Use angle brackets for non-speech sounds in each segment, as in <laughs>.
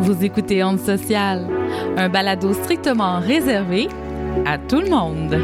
Vous écoutez Onde Sociale, un balado strictement réservé à tout le monde.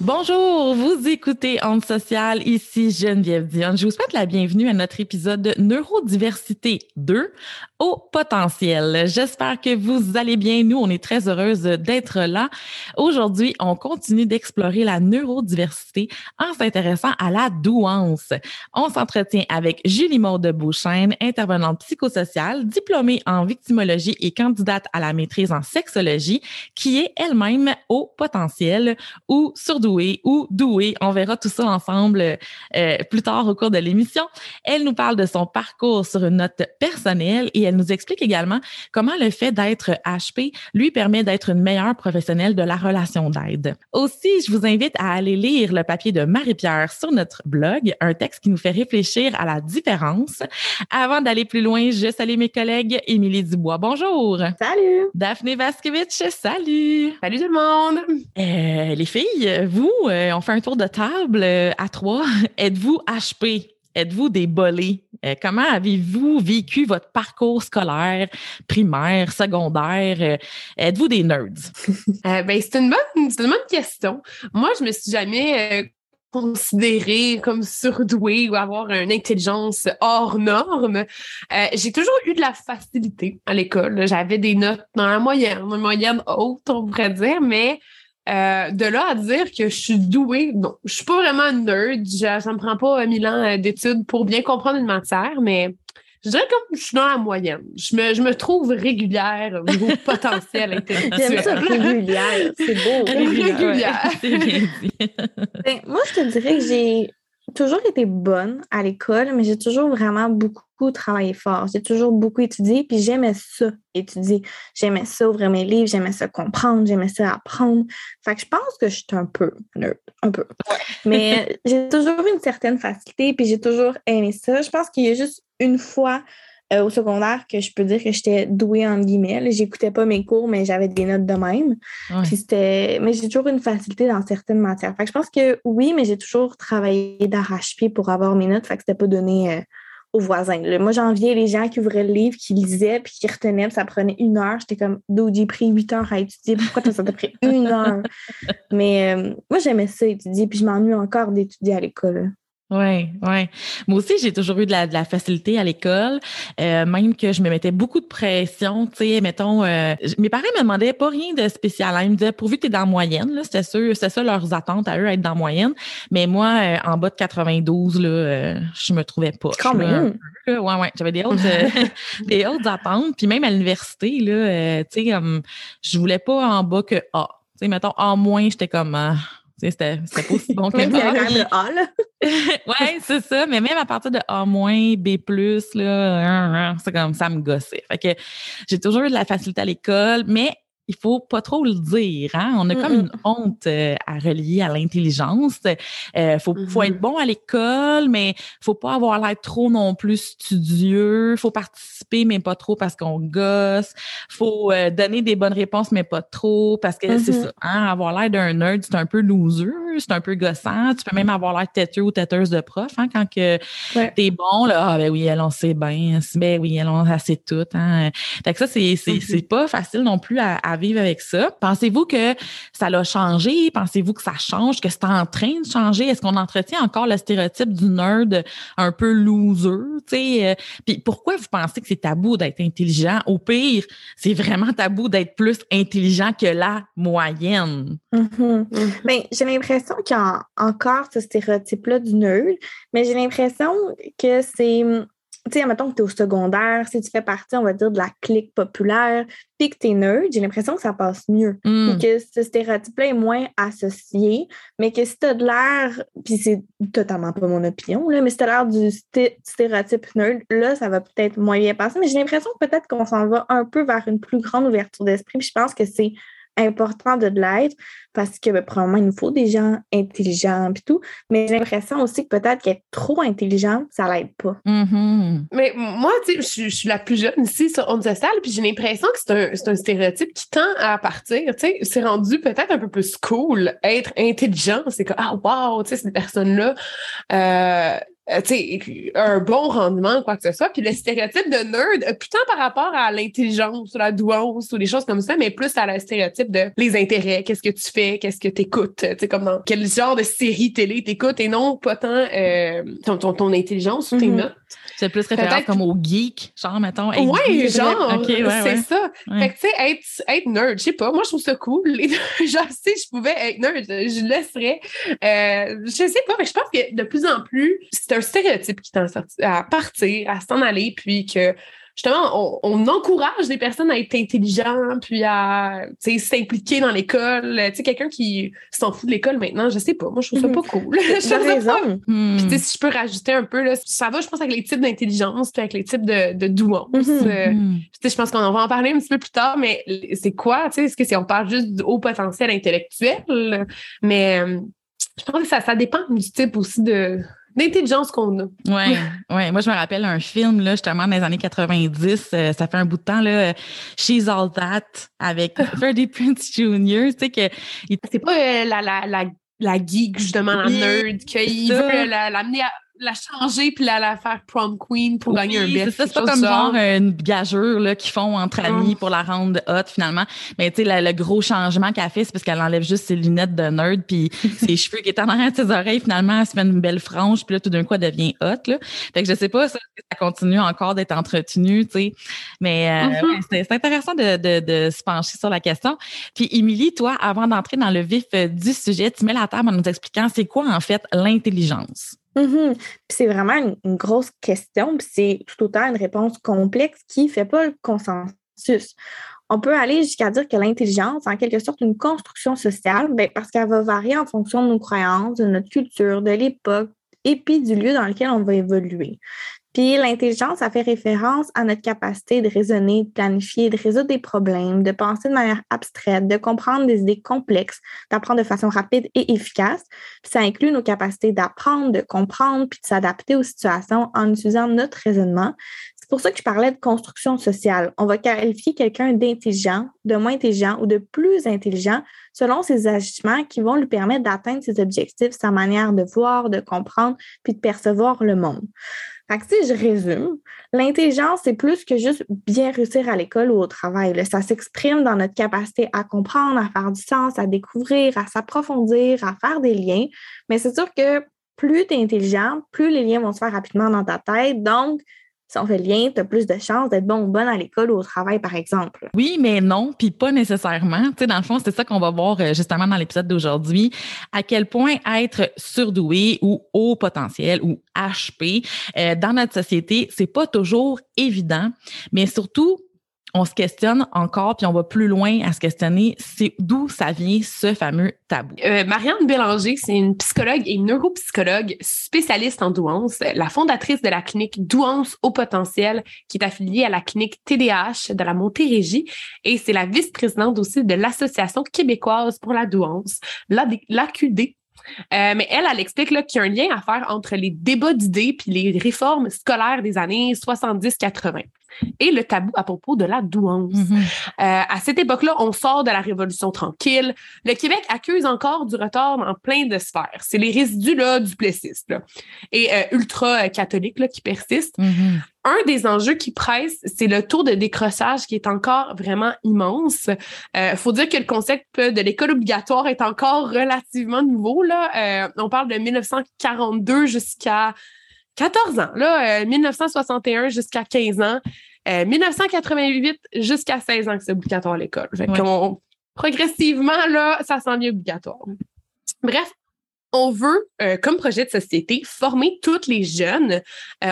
Bonjour, vous écoutez Onde Sociale, ici Geneviève Dionne. Je vous souhaite la bienvenue à notre épisode de Neurodiversité 2 au potentiel. J'espère que vous allez bien. Nous, on est très heureuse d'être là. Aujourd'hui, on continue d'explorer la neurodiversité en s'intéressant à la douance. On s'entretient avec Julie Maude Beauchesne, intervenante psychosociale, diplômée en victimologie et candidate à la maîtrise en sexologie, qui est elle-même au potentiel ou surdouée ou doué. On verra tout ça ensemble euh, plus tard au cours de l'émission. Elle nous parle de son parcours sur une note personnelle et elle nous explique également comment le fait d'être HP lui permet d'être une meilleure professionnelle de la relation d'aide. Aussi, je vous invite à aller lire le papier de Marie-Pierre sur notre blog, un texte qui nous fait réfléchir à la différence. Avant d'aller plus loin, je salue mes collègues Émilie Dubois. Bonjour. Salut. Daphné Vaskevitch. Salut. Salut tout le monde. Euh, les filles, vous, euh, on fait un tour de table euh, à trois. <laughs> Êtes-vous HP? Êtes-vous des bolés? Euh, comment avez-vous vécu votre parcours scolaire, primaire, secondaire? Êtes-vous des nerds? <laughs> ben, c'est une bonne, une bonne question. Moi, je me suis jamais considérée comme surdouée ou avoir une intelligence hors norme. j'ai toujours eu de la facilité à l'école. J'avais des notes dans la moyenne, une moyenne haute, on pourrait dire, mais euh, de là à dire que je suis douée, non. Je suis pas vraiment une nerd. ça me prend pas mille ans euh, d'études pour bien comprendre une matière, mais je dirais que je suis dans la moyenne. Je me, je me trouve régulière au niveau <laughs> potentiel intellectuel. J'aime ça, régulière. C'est beau. <laughs> <laughs> Régulière. Ben, moi, je te dirais que j'ai toujours été bonne à l'école, mais j'ai toujours vraiment beaucoup travaillé fort. J'ai toujours beaucoup étudié, puis j'aimais ça, étudier. J'aimais ça, ouvrir mes livres, j'aimais ça comprendre, j'aimais ça apprendre. Fait que je pense que je suis un peu nerd, un peu. Mais <laughs> j'ai toujours eu une certaine facilité, puis j'ai toujours aimé ça. Je pense qu'il y a juste une fois euh, au secondaire que je peux dire que j'étais douée en guillemets. J'écoutais pas mes cours, mais j'avais des notes de même. c'était. Mais j'ai toujours une facilité dans certaines matières. Fait je pense que oui, mais j'ai toujours travaillé d'arrache-pied pour avoir mes notes. Fait que c'était pas donné euh, aux voisins. Moi, j'enviais les gens qui ouvraient le livre, qui lisaient, puis qui retenaient, ça prenait une heure. J'étais comme, d'où j'ai pris huit heures à étudier. Pourquoi ça t'a pris une heure? <laughs> mais euh, moi, j'aimais ça étudier, puis je m'ennuie encore d'étudier à l'école. Oui, oui. Moi aussi, j'ai toujours eu de la, de la facilité à l'école, euh, même que je me mettais beaucoup de pression, tu sais, mettons, euh, mes parents me demandaient pas rien de spécial. Hein. Ils me disaient, pourvu que tu es dans la moyenne, c'était sûr, c'est ça leurs attentes à eux, être dans la moyenne. Mais moi, euh, en bas de 92, là, je me trouvais pas. Quand même. ouais, ouais. J'avais des autres, <laughs> des autres attentes. Puis même à l'université, là, tu sais, je voulais pas en bas que A. Tu sais, mettons, en moins, j'étais comme... C'était pas aussi bon que même quand même le A, là. <laughs> ouais, c'est ça. Mais même à partir de A-, B+, là, c'est comme ça me gossait. Fait que j'ai toujours eu de la facilité à l'école, mais il faut pas trop le dire. Hein? On a comme une honte euh, à relier à l'intelligence. Euh, faut, faut être mm-hmm. bon à l'école, mais faut pas avoir l'air trop non plus studieux. Faut participer, mais pas trop parce qu'on gosse. Faut euh, donner des bonnes réponses, mais pas trop parce que c'est mm-hmm. ça. Hein? Avoir l'air d'un nerd, c'est un peu loser, c'est un peu gossant. Tu peux même avoir l'air têteux ou têteuse de prof hein? quand que t'es bon. Là, ah ben oui, elle on sait bien. Ben oui, elle on assez tout. Hein? Fait que ça, c'est mm-hmm. pas facile non plus à vivre avec ça. Pensez-vous que ça l'a changé? Pensez-vous que ça change, que c'est en train de changer? Est-ce qu'on entretient encore le stéréotype du nerd un peu loser? Euh? Puis pourquoi vous pensez que c'est tabou d'être intelligent? Au pire, c'est vraiment tabou d'être plus intelligent que la moyenne. Mm-hmm. Ben, j'ai l'impression qu'il y a encore ce stéréotype-là du nerd, mais j'ai l'impression que c'est tu sais, mettons que tu es au secondaire, si tu fais partie, on va dire, de la clique populaire, puis que tu es nerd, j'ai l'impression que ça passe mieux. Mm. que ce stéréotype-là est moins associé, mais que si tu as de l'air, puis c'est totalement pas mon opinion, là, mais si tu as l'air du stéréotype nerd, là, ça va peut-être moins bien passer. Mais j'ai l'impression peut-être qu'on s'en va un peu vers une plus grande ouverture d'esprit, puis je pense que c'est important de l'être parce que ben, probablement il nous faut des gens intelligents et tout. Mais j'ai l'impression aussi que peut-être qu'être trop intelligent, ça l'aide pas. Mhm. Mais moi, tu sais, je, suis la plus jeune ici sur Onde Sociale, puis j'ai l'impression que c'est un, un, stéréotype qui tend à partir. Tu sais, c'est rendu peut-être un peu plus cool être intelligent. C'est que, ah, wow, tu sais, cette personne-là, euh, euh, un bon rendement, quoi que ce soit. Puis le stéréotype de nerd, euh, putain par rapport à l'intelligence, ou la douance ou des choses comme ça, mais plus à le stéréotype de les intérêts, qu'est-ce que tu fais, qu'est-ce que tu écoutes, tu sais, comme dans quel genre de série télé t'écoutes et non pas tant euh, ton, ton, ton, intelligence ou tes mm-hmm. notes. C'est plus référence comme au geek, genre, mettons. Ouais, genre, c'est ça. Fait que, tu sais, être, être nerd, je sais pas, moi, je trouve ça cool. <laughs> genre, si je pouvais être nerd, je le serais. Euh, je sais pas, mais je pense que de plus en plus, c'est un stéréotype qui tend à partir, à s'en aller, puis que justement, on, encourage les personnes à être intelligentes, puis à s'impliquer dans l'école. Tu sais, quelqu'un qui s'en fout de l'école maintenant, je sais pas. Moi, je trouve ça pas cool. <laughs> J'ai raison. Hmm. Puis, si je peux rajouter un peu, là, ça va, je pense, avec les types d'intelligence, puis avec les types de, de douance. Mm-hmm. Euh, mm-hmm. je pense qu'on va en parler un petit peu plus tard, mais c'est quoi? Tu sais, est-ce que c'est on parle juste du haut potentiel intellectuel? Mais euh, je pense que ça, ça dépend du type aussi de d'intelligence qu'on a. Oui, ouais. moi je me rappelle un film, là, justement, dans les années 90, euh, ça fait un bout de temps, là, She's All That avec <laughs> Freddie Prince Jr. Tu sais que. C'est pas euh, la, la, la, la geek, justement, la nerd, qu'il veut l'amener à la changer puis la, la faire prom queen pour gagner un best. C'est pas comme genre, une gageure là, qu'ils font entre ah. amis pour la rendre hot finalement. Mais tu sais, le gros changement qu'elle fait, c'est parce qu'elle enlève juste ses lunettes de nerd puis <laughs> ses cheveux qui étaient en arrière de ses oreilles, finalement, elle se fait une belle frange puis là, tout d'un coup, elle devient hot. Là. Fait que je sais pas, ça, ça continue encore d'être entretenu, tu sais? Mais euh, mm-hmm. c'est intéressant de, de, de, se pencher sur la question. Puis Émilie, toi, avant d'entrer dans le vif euh, du sujet, tu mets la table en nous expliquant c'est quoi en fait l'intelligence? Mm C'est vraiment une, grosse question, puis c'est tout autant une réponse complexe qui ne fait pas le consensus. On peut aller jusqu'à dire que l'intelligence, en quelque sorte, une construction sociale, ben, parce qu'elle va varier en fonction de nos croyances, de notre culture, de l'époque, et puis du lieu dans lequel on va évoluer. Puis l'intelligence, ça fait référence à notre capacité de raisonner, de planifier, de résoudre des problèmes, de penser de manière abstraite, de comprendre des idées complexes, d'apprendre de façon rapide et efficace. Puis ça inclut nos capacités d'apprendre, de comprendre, puis de s'adapter aux situations en utilisant notre raisonnement. C'est pour ça que je parlais de construction sociale. On va qualifier quelqu'un d'intelligent, de moins intelligent ou de plus intelligent selon ses agissements qui vont lui permettre d'atteindre ses objectifs, sa manière de voir, de comprendre, puis de percevoir le monde. Fait que, si je résume, l'intelligence, c'est plus que juste bien réussir à l'école ou au travail. Ça s'exprime dans notre capacité à comprendre, à faire du sens, à découvrir, à s'approfondir, à faire des liens. Mais c'est sûr que plus tu es intelligent, plus les liens vont se faire rapidement dans ta tête. Donc, si on fait le lien, tu as plus de chances d'être bon ou bonne à l'école ou au travail, par exemple. Oui, mais non, puis pas nécessairement. Tu sais, dans le fond, c'est ça qu'on va voir euh, justement dans l'épisode d'aujourd'hui. À quel point être surdoué ou haut potentiel ou HP euh, dans notre société, c'est pas toujours évident, mais surtout, on se questionne encore, puis on va plus loin à se questionner, c'est d'où ça vient ce fameux tabou. Euh, Marianne Bélanger, c'est une psychologue et neuropsychologue spécialiste en douance, la fondatrice de la clinique Douance au potentiel, qui est affiliée à la clinique TDH de la Montérégie, et c'est la vice-présidente aussi de l'Association québécoise pour la douance, l'AQD, euh, mais elle, elle explique qu'il y a un lien à faire entre les débats d'idées puis les réformes scolaires des années 70-80 et le tabou à propos de la douance. Mm-hmm. Euh, à cette époque-là, on sort de la Révolution tranquille. Le Québec accuse encore du retard dans plein de sphères. C'est les résidus là, du plessisme là, et euh, ultra-catholique qui persistent. Mm-hmm. Un des enjeux qui presse, c'est le taux de décrochage qui est encore vraiment immense. Il euh, faut dire que le concept de l'école obligatoire est encore relativement nouveau. Là. on parle de 1942 jusqu'à 14 ans, là, 1961 euh, jusqu'à 15 ans, 1988 euh, jusqu'à 16 ans que c'est obligatoire à l'école. progressivement, là, ça s'en vient obligatoire. Bref, on veut, euh, comme projet de société, former toutes les jeunes.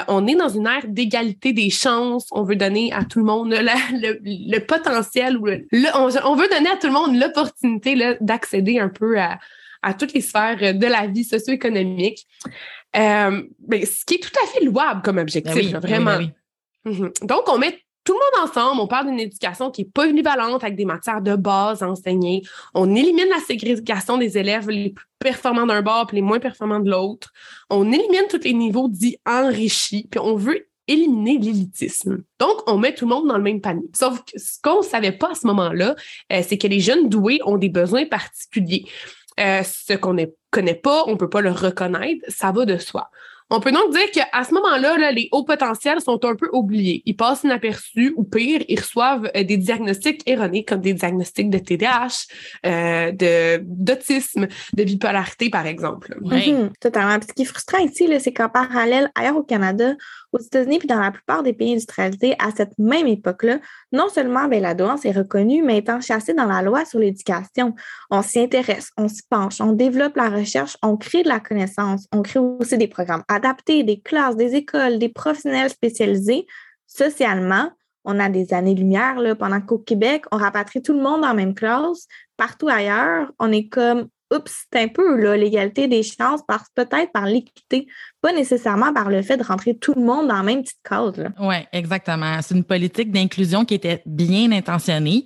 on est dans une ère d'égalité des chances. On veut donner à tout le monde le, potentiel. Ou on, veut donner à tout le monde l'opportunité d'accéder un peu à, à, toutes les sphères de la vie socio-économique. Euh, ben, ce qui est tout à fait louable comme objectif, ben vraiment. Ben mhm. Donc, on met tout le monde ensemble, on parle d'une éducation qui est polyvalente avec des matières de base enseignées. On élimine la ségrégation des élèves les plus performants d'un bord et les moins performants de l'autre. On élimine tous les niveaux dits enrichis, puis on veut éliminer l'élitisme. Donc, on met tout le monde dans le même panier. Sauf que ce qu'on ne savait pas à ce moment-là, euh, c'est que les jeunes doués ont des besoins particuliers. Euh, ce qu'on ne connaît pas, on ne peut pas le reconnaître, ça va de soi. On peut donc dire qu'à ce moment-là, les hauts potentiels sont un peu oubliés. Ils passent inaperçus ou pire, ils reçoivent euh, des diagnostics erronés comme des diagnostics de TDAH, euh, de d'autisme, de bipolarité, par exemple. Oui, mhm, totalement. ce qui est frustrant ici, c'est qu'en parallèle, ailleurs au Canada, aux États-Unis puis dans la plupart des pays industrialisés, à cette même époque-là, non seulement ben, la douance est reconnue, mais étant chassée dans la loi sur l'éducation. On s'y intéresse, on s'y penche, on développe la recherche, on crée de la connaissance, on crée aussi des programmes adaptés, des classes, des écoles, des professionnels spécialisés. Socialement, on a des années-lumière pendant qu'au Québec, on rapatrie tout le monde la même classe. Partout ailleurs, on est comme oups, c'est un peu l'égalité des chances, parce peut-être par l'équité, pas nécessairement par le fait de rentrer tout le monde dans la même petite case. Oui, exactement. C'est une politique d'inclusion qui était bien intentionnée.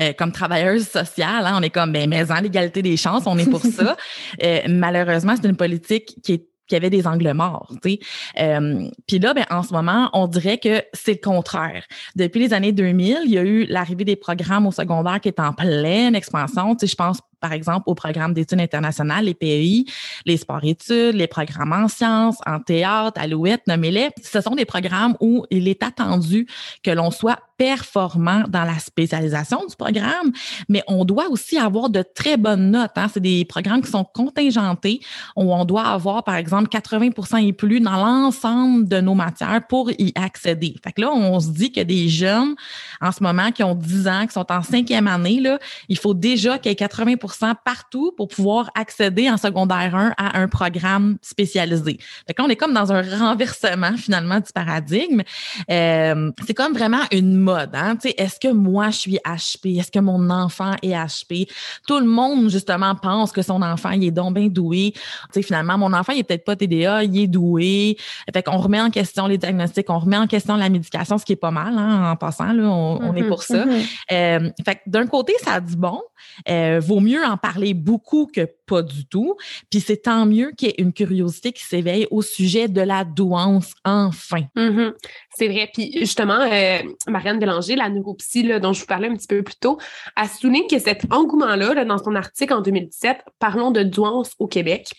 Euh, comme travailleuse sociale, hein, on est comme, ben, mais en l'égalité des chances, on est pour ça. <laughs> Euh, malheureusement, c'est une politique qui est avait des angles morts. Tu sais. Euh, Puis là, ben, en ce moment, on dirait que c'est le contraire. Depuis les années 2000, il y a eu l'arrivée des programmes au secondaire qui est en pleine expansion. Tu sais, je pense par exemple, au programme d'études internationales, les PEI, les sports-études, les programmes en sciences, en théâtre, alouette, nommez-les. Ce sont des programmes où il est attendu que l'on soit performant dans la spécialisation du programme, mais on doit aussi avoir de très bonnes notes. Hein. C'est des programmes qui sont contingentés, où on doit avoir, par exemple, 80% et plus dans l'ensemble de nos matières pour y accéder. Fait que là, on se dit que des jeunes, en ce moment, qui ont 10 ans, qui sont en cinquième année, là, il faut déjà qu'il y ait 80 partout pour pouvoir accéder en secondaire 1 à un programme spécialisé. Donc là, on est comme dans un renversement finalement du paradigme. Euh, c'est comme vraiment une mode. Hein? Est-ce que moi, je suis HP? Est-ce que mon enfant est HP? Tout le monde, justement, pense que son enfant, il est donc bien doué. sais, finalement, mon enfant, il est peut-être pas TDA, il est doué. Fait qu'on remet en question les diagnostics, on remet en question la médication, ce qui est pas mal hein, en passant. Là, on, est mm-hmm, pour ça. Euh, fait d'un côté, ça a du bon. Euh, vaut mieux en parler beaucoup que pas du tout. Puis c'est tant mieux qu'il y ait une curiosité qui s'éveille au sujet de la douance, enfin. Mm-hmm. C'est vrai. Puis justement, euh, Marianne Bélanger, la neuropsy dont je vous parlais un petit peu plus tôt, a souligné que cet engouement-là, dans son article en 2017, Parlons de douance au Québec,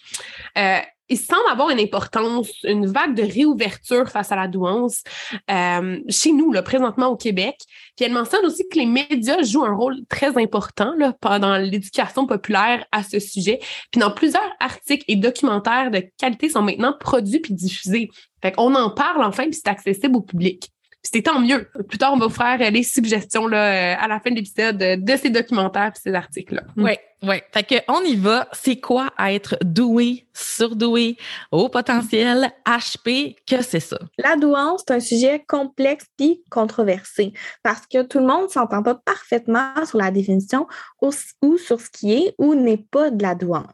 euh, il semble avoir une importance, une vague de réouverture face à la douance euh, chez nous, présentement au Québec. Puis elle mentionne aussi que les médias jouent un rôle très important là, pendant l'éducation populaire à ce sujet. Puis dans plusieurs articles et documentaires de qualité sont maintenant produits puis diffusés. Fait qu'on en parle enfin, puis c'est accessible au public. C'était tant mieux. Plus tard, on va vous faire les suggestions là, à la fin de l'épisode de ces documentaires et ces articles-là. Oui, oui, fait que on y va. C'est quoi être doué, surdoué, haut potentiel, HP? Que c'est ça? La douance, c'est un sujet complexe puis controversé parce que tout le monde s'entend pas parfaitement sur la définition ou, sur ce qui est ou n'est pas de la douance.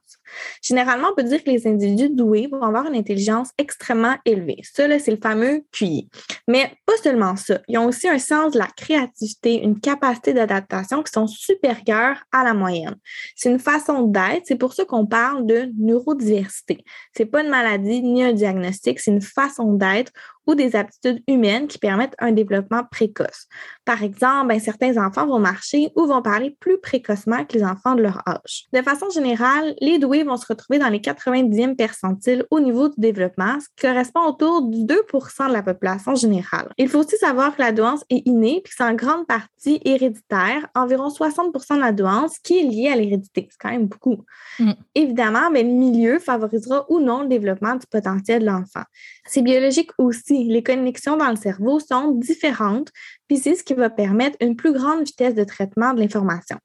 Généralement, on peut dire que les individus doués vont avoir une intelligence extrêmement élevée. Ça, c'est le fameux QI. Mais pas seulement ça. Ils ont aussi un sens de la créativité, une capacité d'adaptation qui sont supérieures à la moyenne. C'est une façon d'être. C'est pour ça qu'on parle de neurodiversité. C'est pas une maladie ni un diagnostic, c'est une façon d'être ou des aptitudes humaines qui permettent un développement précoce. Par exemple, ben, certains enfants vont marcher ou vont parler plus précocement que les enfants de leur âge. De façon générale, les doués vont se retrouver dans les 90e percentiles au niveau du développement, ce qui correspond autour du 2% de la population générale. Il faut aussi savoir que la douance est innée puis c'est en grande partie héréditaire, environ 60% de la douance qui est liée à l'hérédité. C'est quand même beaucoup. Mm. Évidemment, mais ben, le milieu favorisera ou non le développement du potentiel de l'enfant. C'est biologique aussi. Les connexions dans le cerveau sont différentes, puis c'est ce qui va permettre une plus grande vitesse de traitement de l'information.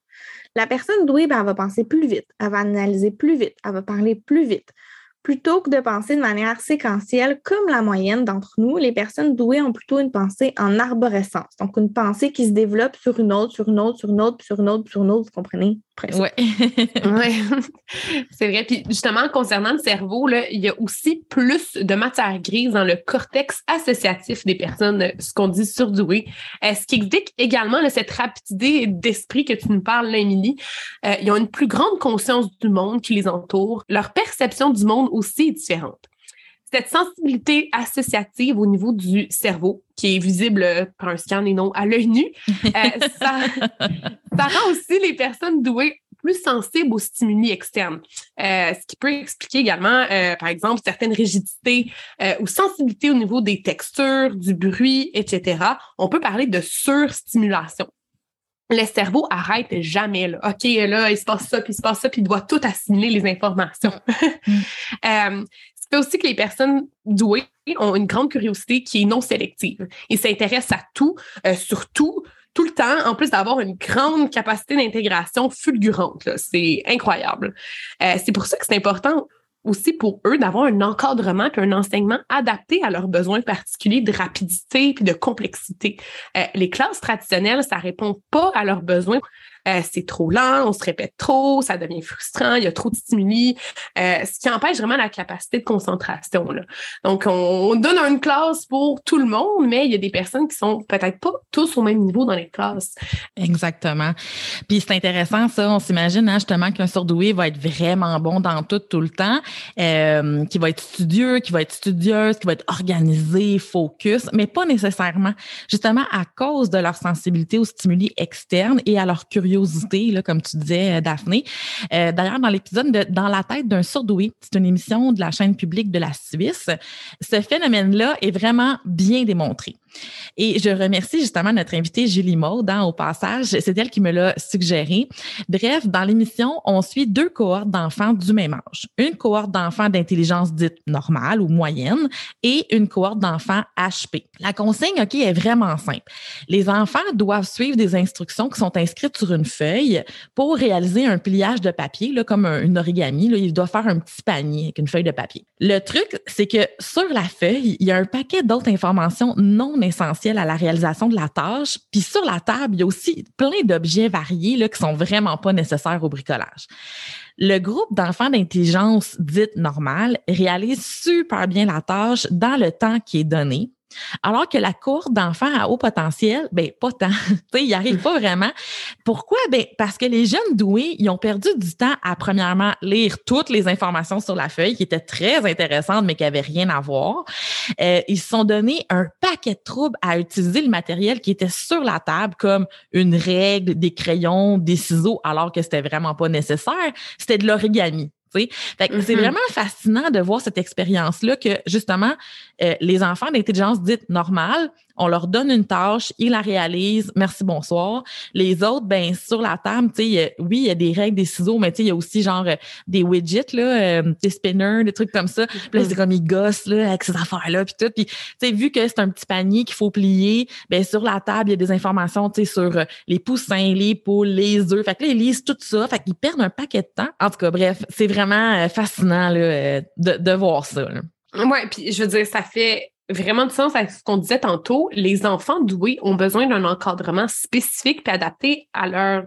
La personne douée, ben, elle va penser plus vite, elle va analyser plus vite, elle va parler plus vite. Plutôt que de penser de manière séquentielle comme la moyenne d'entre nous, les personnes douées ont plutôt une pensée en arborescence. Donc, une pensée qui se développe sur une autre, sur une autre, sur une autre, sur une autre, sur une autre, vous comprenez? Oui. ouais. <laughs> <laughs> C'est vrai. Puis justement, concernant le cerveau, là, il y a aussi plus de matière grise dans le cortex associatif des personnes, ce qu'on dit surdouées. Euh, ce qui explique également cette rapidité d'esprit que tu nous parles, là, Émilie. Euh, ils ont une plus grande conscience du monde qui les entoure. Leur perception du monde aussi est différente cette sensibilité associative au niveau du cerveau, qui est visible par un scan et non à l'œil nu, euh, <laughs> ça, rend aussi les personnes douées plus sensibles aux stimuli externes, euh, ce qui peut expliquer également, euh, par exemple, certaines rigidités ou sensibilités au niveau des textures, du bruit, etc. On peut parler de surstimulation le cerveau arrête jamais. Là. OK, là, il se passe ça, puis il se passe ça, puis il doit tout assimiler les informations. <laughs> euh, c'est aussi que les personnes douées ont une grande curiosité qui est non sélective. Ils s'intéressent à tout, euh, surtout tout le temps, en plus d'avoir une grande capacité d'intégration fulgurante. C'est incroyable. Euh, c'est pour ça que c'est important aussi pour eux d'avoir un encadrement et un enseignement adapté à leurs besoins particuliers de rapidité puis de complexité. Euh, les classes traditionnelles, ça répond pas à leurs besoins euh, c'est trop lent, on se répète trop, ça devient frustrant, il y a trop de stimuli, euh, ce qui empêche vraiment la capacité de concentration. Donc, on, donne une classe pour tout le monde, mais il y a des personnes qui sont peut-être pas tous au même niveau dans les classes. Exactement. Puis c'est intéressant, ça. On s'imagine hein, justement qu'un surdoué va être vraiment bon dans tout, tout le temps, euh, qui va être studieux, qui va être studieuse, qui va être organisé, focus, mais pas nécessairement. Justement, à cause de leur sensibilité aux stimuli externes et à leur curiosité comme tu disais, euh, Daphné. Euh, d'ailleurs, dans l'épisode de Dans la tête d'un surdoué, c'est une émission de la chaîne publique de la Suisse, ce phénomène-là est vraiment bien démontré. Et je remercie justement notre invitée Julie Maud hein, au passage. C'est elle qui me l'a suggéré. Bref, dans l'émission, on suit deux cohortes d'enfants du même âge. Une cohorte d'enfants d'intelligence dite normale ou moyenne et une cohorte d'enfants HP. La consigne, OK, est vraiment simple. Les enfants doivent suivre des instructions qui sont inscrites sur une feuille pour réaliser un pliage de papier, là, comme un, une origami. Ils doivent faire un petit panier avec une feuille de papier. Le truc, c'est que sur la feuille, il y a un paquet d'autres informations non essentiel à la réalisation de la tâche. Puis sur la table, il y a aussi plein d'objets variés là, qui sont vraiment pas nécessaires au bricolage. Le groupe d'enfants d'intelligence dite normale réalise super bien la tâche dans le temps qui est donné. Alors que la cour d'enfants à haut potentiel, ben pas tant. <laughs> ils n'y arrivent pas vraiment. Pourquoi? Ben, parce que les jeunes doués, ils ont perdu du temps à, premièrement, lire toutes les informations sur la feuille qui étaient très intéressantes, mais qui n'avaient rien à voir. Euh, ils se sont donné un paquet de troubles à utiliser le matériel qui était sur la table, comme une règle, des crayons, des ciseaux, alors que c'était vraiment pas nécessaire. C'était de l'origami. C'est mm-hmm. vraiment fascinant de voir cette expérience-là que justement, euh, les enfants d'intelligence dite normale, on leur donne une tâche, ils la réalisent, merci, bonsoir. Les autres, ben sur la table, tu sais, oui, il y a des règles, des ciseaux, mais tu sais, il y a aussi genre euh, des widgets, là, euh, des spinners, des trucs comme ça. Puis là, c'est comme ils gossent là, avec ces affaires-là, puis tout. Puis, tu sais, vu que c'est un petit panier qu'il faut plier, ben sur la table, il y a des informations, tu sais, sur les poussins, les poules, les œufs. Fait que là, ils lisent tout ça. Fait qu'ils perdent un paquet de temps. En tout cas, bref, c'est vraiment fascinant là, de, de voir ça. Là. Oui, puis je veux dire, ça fait vraiment du sens avec ce qu'on disait tantôt. Les enfants doués ont besoin d'un encadrement spécifique et adapté à leur,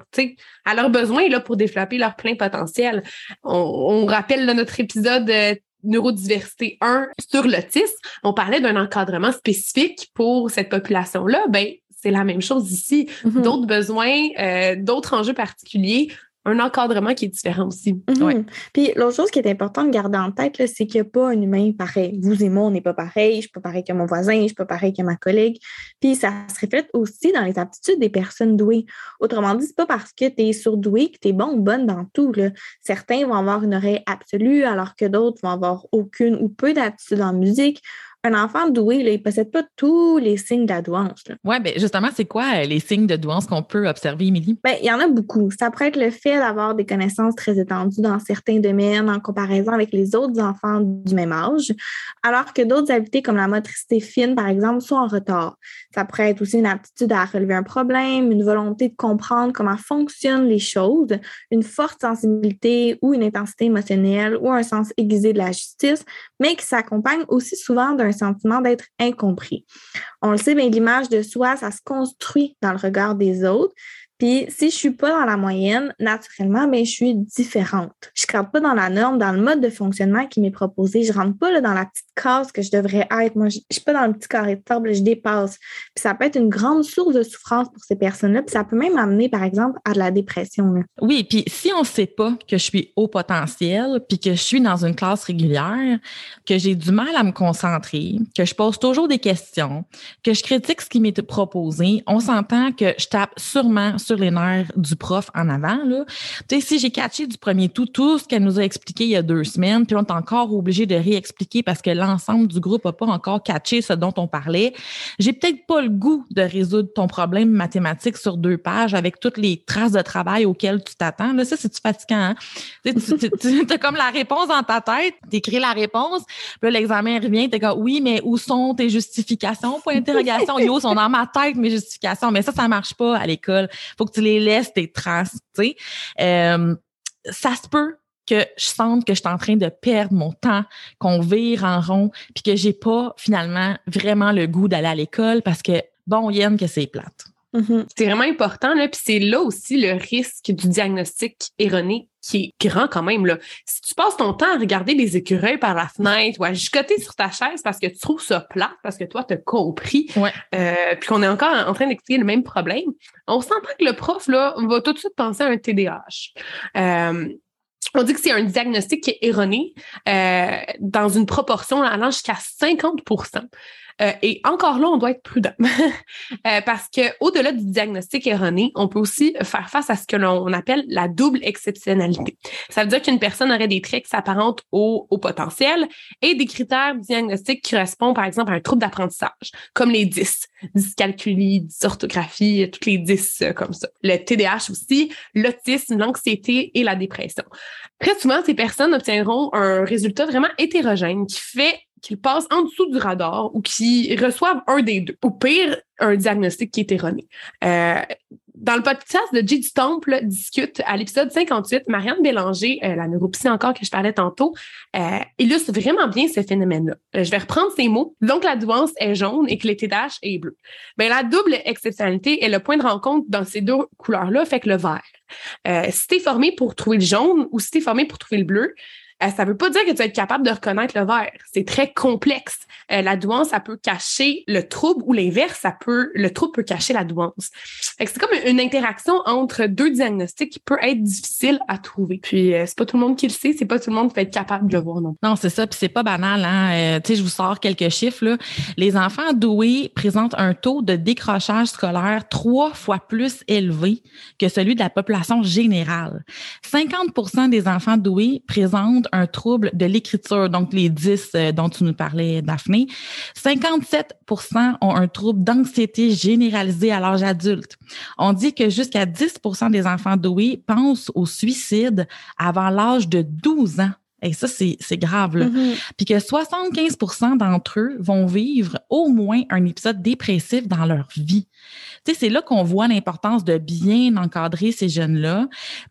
à leurs besoins là, pour développer leur plein potentiel. On, rappelle notre épisode euh, neurodiversité 1 sur l'autisme. On parlait d'un encadrement spécifique pour cette population-là. Ben, c'est la même chose ici. Mm-hmm. D'autres besoins, euh, d'autres enjeux particuliers un encadrement qui est différent aussi. Mhm. Puis l'autre chose qui est importante de garder en tête, c'est qu'il n'y a pas un humain pareil. Vous et moi, on n'est pas pareil. Je ne suis pas pareil que mon voisin, je ne suis pas pareil que ma collègue. Puis ça se reflète aussi dans les aptitudes des personnes douées. Autrement dit, ce n'est pas parce que tu es surdoué que tu es bon ou bonne dans tout. Certains vont avoir une oreille absolue alors que d'autres vont avoir aucune ou peu d'aptitude en musique un enfant doué, là, il ne possède pas tous les signes d'adouance. Oui, bien justement, c'est quoi les signes de douance qu'on peut observer, Émilie? Bien, il y en a beaucoup. Ça pourrait être le fait d'avoir des connaissances très étendues dans certains domaines en comparaison avec les autres enfants du même âge, alors que d'autres habiletés comme la motricité fine, par exemple, sont en retard. Ça pourrait être aussi une aptitude à relever un problème, une volonté de comprendre comment fonctionnent les choses, une forte sensibilité ou une intensité émotionnelle ou un sens aiguisé de la justice, mais qui s'accompagne aussi souvent d'un sentiment d'être incompris. On le sait, l'image de soi, ça se construit dans le regard des autres. Puis si je suis pas dans la moyenne, naturellement, mais ben, je suis différente. Je ne rentre pas dans la norme, dans le mode de fonctionnement qui m'est proposé. Je rentre pas là, dans la petite case que je devrais être. Moi, je, ne suis pas dans le petit carré de table, je dépasse. Puis ça peut être une grande source de souffrance pour ces personnes-là. Puis ça peut même amener, par exemple, à de la dépression. Oui, puis si on sait pas que je suis haut potentiel, puis que je suis dans une classe régulière, que j'ai du mal à me concentrer, que je pose toujours des questions, que je critique ce qui m'est proposé, on s'entend que je tape sûrement sur les nerfs du prof en avant. Là. Si j'ai catché du premier tout tout ce qu'elle nous a expliqué il y a deux semaines, puis on est encore obligé de réexpliquer parce que l'ensemble du groupe n'a pas encore catché ce dont on parlait, j'ai peut-être pas le goût de résoudre ton problème mathématique sur deux pages avec toutes les traces de travail auxquelles tu t'attends. Là, ça, c'est-tu fatigant? Hein? Tu, tu, as comme la réponse dans ta tête, tu écris la réponse, puis l'examen revient, tu es comme oui, mais où sont tes justifications? Point d'interrogation. Yo, sont dans ma tête, mes justifications. Mais ça, ça marche pas à l'école faut que tu les laisses tes traces, tu sais. Euh, ça se peut que je sente que je suis en train de perdre mon temps, qu'on vire en rond, puis que j'ai pas finalement vraiment le goût d'aller à l'école parce que bon, Yann, que c'est plate. Mm-hmm. C'est vraiment important, là, puis c'est là aussi le risque du diagnostic erroné qui est grand quand même. Là. Si tu passes ton temps à regarder les écureuils par la fenêtre ou à gigoter sur ta chaise parce que tu trouves ça plat, parce que toi, tu as compris, euh, puis qu'on est encore en train d'expliquer le même problème, on sent pas que le prof là, va tout de suite penser à un TDAH. Euh, on dit que c'est un diagnostic qui est erroné euh, dans une proportion allant jusqu'à 50 euh, et encore là, on doit être prudent <laughs> euh, parce que au-delà du diagnostic erroné, on peut aussi faire face à ce que l'on appelle la double exceptionnalité. Ça veut dire qu'une personne aurait des traits qui s'apparentent au, potentiel et des critères diagnostiques qui correspondent, par exemple, à un trouble d'apprentissage, comme les 10, dyscalculie, dysorthographie, toutes les 10 euh, comme ça. Le TDAH aussi, l'autisme, l'anxiété et la dépression. Très souvent, ces personnes obtiendront un résultat vraiment hétérogène qui fait qu'ils passent en dessous du radar ou qui reçoivent un des deux. Ou pire, un diagnostic qui est erroné. Euh, dans le podcast de J. Temple discute à l'épisode 58, Marianne Bélanger, euh, la neuropsy encore que je parlais tantôt, euh, illustre vraiment bien ce phénomène-là. Je vais reprendre ces mots. Donc, la douance est jaune et que le TDAH est bleu. Ben, la double exceptionnalité est le point de rencontre dans ces deux couleurs-là, fait que le vert. Si tu es formé pour trouver le jaune ou si tu es formé pour trouver le bleu, euh, ça ne veut pas dire que tu vas être capable de reconnaître le vert. C'est très complexe. Euh, la douance, ça peut cacher le trouble ou l'inverse, ça peut, le trouble peut cacher la douance. C'est comme une interaction entre deux diagnostics qui peut être difficile à trouver. Puis euh, c'est pas tout le monde qui le sait, c'est pas tout le monde qui va être capable de le voir non. Non, c'est ça, puis c'est pas banal. Hein? sais, je vous sors quelques chiffres. Là. Les enfants doués présentent un taux de décrochage scolaire trois fois plus élevé que celui de la population générale. 50% des enfants doués présentent un trouble de l'écriture, donc les 10 euh, dont tu nous parlais, Daphné. 57 ont un trouble d'anxiété généralisée à l'âge adulte. On dit que jusqu'à 10 des enfants doués pensent au suicide avant l'âge de 12 ans. Et ça, c'est grave. Là. Mm-hmm. Puis que 75 d'entre eux vont vivre au moins un épisode dépressif dans leur vie. Tu sais, c'est là qu'on voit l'importance de bien encadrer ces jeunes-là.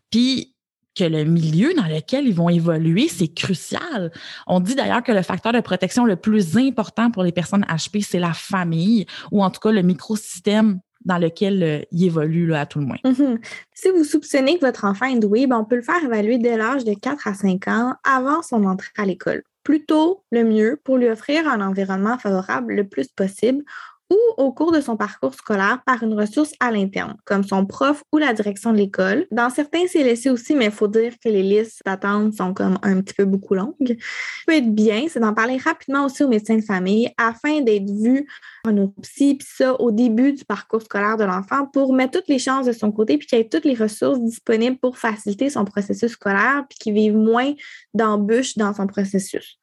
Puis que le milieu dans lequel ils vont évoluer, c'est crucial. On dit d'ailleurs que le facteur de protection le plus important pour les personnes HP, c'est la famille ou en tout cas le microsystème dans lequel euh, il évolue là, à tout le moins. Mm-hmm. Si vous soupçonnez que votre enfant est doué, ben, on peut le faire évaluer dès l'âge de 4 à 5 ans avant son entrée à l'école. Plus tôt, le mieux pour lui offrir un environnement favorable le plus possible ou au cours de son parcours scolaire par une ressource à l'interne, comme son prof ou la direction de l'école. Dans certains CLSC aussi, mais il faut dire que les listes d'attente sont comme un petit peu beaucoup longues. Ce qui peut être bien, c'est d'en parler rapidement aussi au médecin de famille afin d'être vu en autopsie, puis ça au début du parcours scolaire de l'enfant pour mettre toutes les chances de son côté, puis qu'il y ait toutes les ressources disponibles pour faciliter son processus scolaire, puis qu'il vive moins d'embûches dans son processus.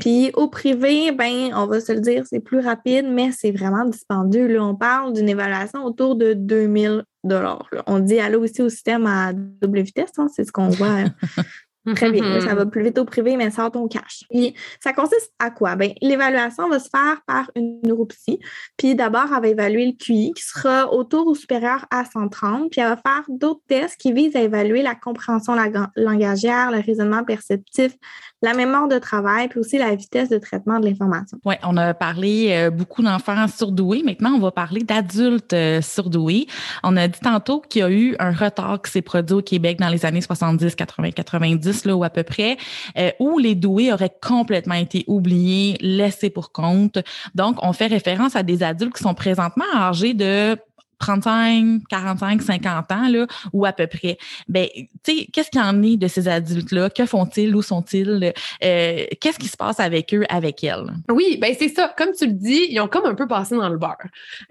Puis au privé, ben, on va se le dire, c'est plus rapide, mais c'est vraiment dispendieux. Là, on parle d'une évaluation autour de 2000 dollars. On dit allô aussi au système à double vitesse, hein, c'est ce qu'on voit <laughs> Très bien. Ça va plus vite au privé, mais sort ton cash. Puis, ça consiste à quoi? Ben, l'évaluation va se faire par une neuropsie. Puis, d'abord, elle va évaluer le QI qui sera autour ou supérieur à 130. Puis, elle va faire d'autres tests qui visent à évaluer la compréhension langagière, le raisonnement perceptif, la mémoire de travail, puis aussi la vitesse de traitement de l'information. Oui, on a parlé euh, beaucoup d'enfants surdoués. Maintenant, on va parler d'adultes euh, surdoués. On a dit tantôt qu'il y a eu un retard qui s'est produit au Québec dans les années 70, 80, 90, là, ou à peu près, euh, où les doués auraient complètement été oubliés, laissés pour compte. Donc, on fait référence à des adultes qui sont présentement âgés de 35, 45, 50 ans, là, ou à peu près. Ben, tu sais, qu'est-ce qu'il en est de ces adultes-là? Que font-ils? Où sont-ils? Euh, qu'est-ce qui se passe avec eux, avec elles? Oui, ben c'est ça. Comme tu le dis, ils ont comme un peu passé dans le beurre.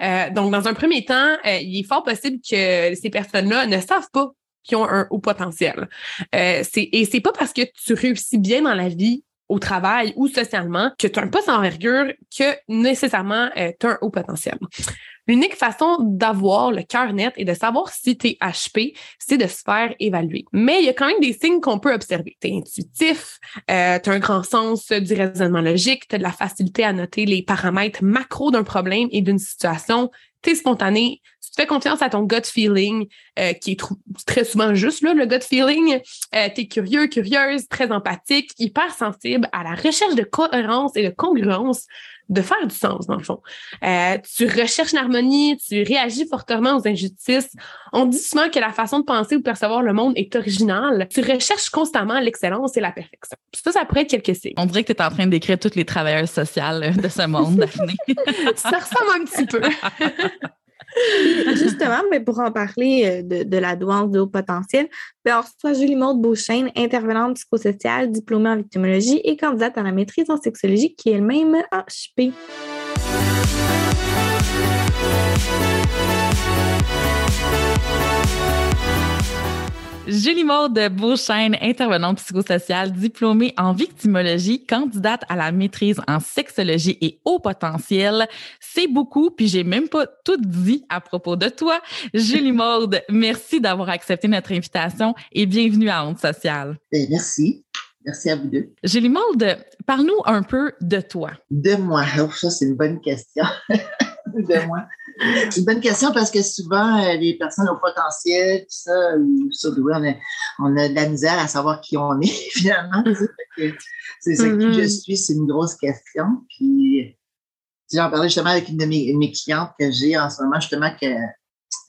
Euh, donc, dans un premier temps, euh, il est fort possible que ces personnes-là ne savent pas qu'ils ont un haut potentiel. Euh, et c'est pas parce que tu réussis bien dans la vie au travail ou socialement que tu as un poste envergure que nécessairement tu as un haut potentiel. L'unique façon d'avoir le cœur net et de savoir si tu es HP, c'est de se faire évaluer. Mais il y a quand même des signes qu'on peut observer. Tu es intuitif, euh, tu as un grand sens du raisonnement logique, tu as de la facilité à noter les paramètres macro d'un problème et d'une situation, tu es spontané, tu fais confiance à ton gut feeling, euh, qui est très souvent juste là, le gut feeling. Euh, tu es curieux, curieuse, très empathique, hyper sensible à la recherche de cohérence et de congruence de faire du sens, dans le fond. Euh, tu recherches l'harmonie, tu réagis fortement aux injustices. On dit souvent que la façon de penser ou de percevoir le monde est originale. Tu recherches constamment l'excellence et la perfection. Ça, ça pourrait être quelque chose. On dirait que tu es en train d'écrire toutes les travailleurs sociaux de ce monde, Daphné. <laughs> ça ressemble un petit peu. <laughs> <laughs> Justement, mais pour en parler euh, de, la douance de haut potentiel, ben, on reçoit Julie Maud Beauchesne, intervenante psychosociale, diplômée en victimologie et candidate à la maîtrise en sexologie, qui est elle-même HP. Julie Maude Beauchesne, intervenante psychosociale, diplômée en victimologie, candidate à la maîtrise en sexologie et haut potentiel. C'est beaucoup, puis j'ai même pas tout dit à propos de toi. Julie Maude, merci d'avoir accepté notre invitation et bienvenue à Honte sociale. Ben, merci. Merci à vous deux. Julie Maude, parle-nous un peu de toi. De moi. Oh, ça, c'est une bonne question. <laughs> de moi. C'est une bonne question parce que souvent, euh, les personnes au potentiel, tout ça, ou on a, on a de la misère à savoir qui on est <laughs> finalement. C'est ça qui je mm-hmm. suis, c'est une grosse question. Puis, j'en parlais justement avec une de mes, clientes que j'ai en ce moment, justement, qu'elle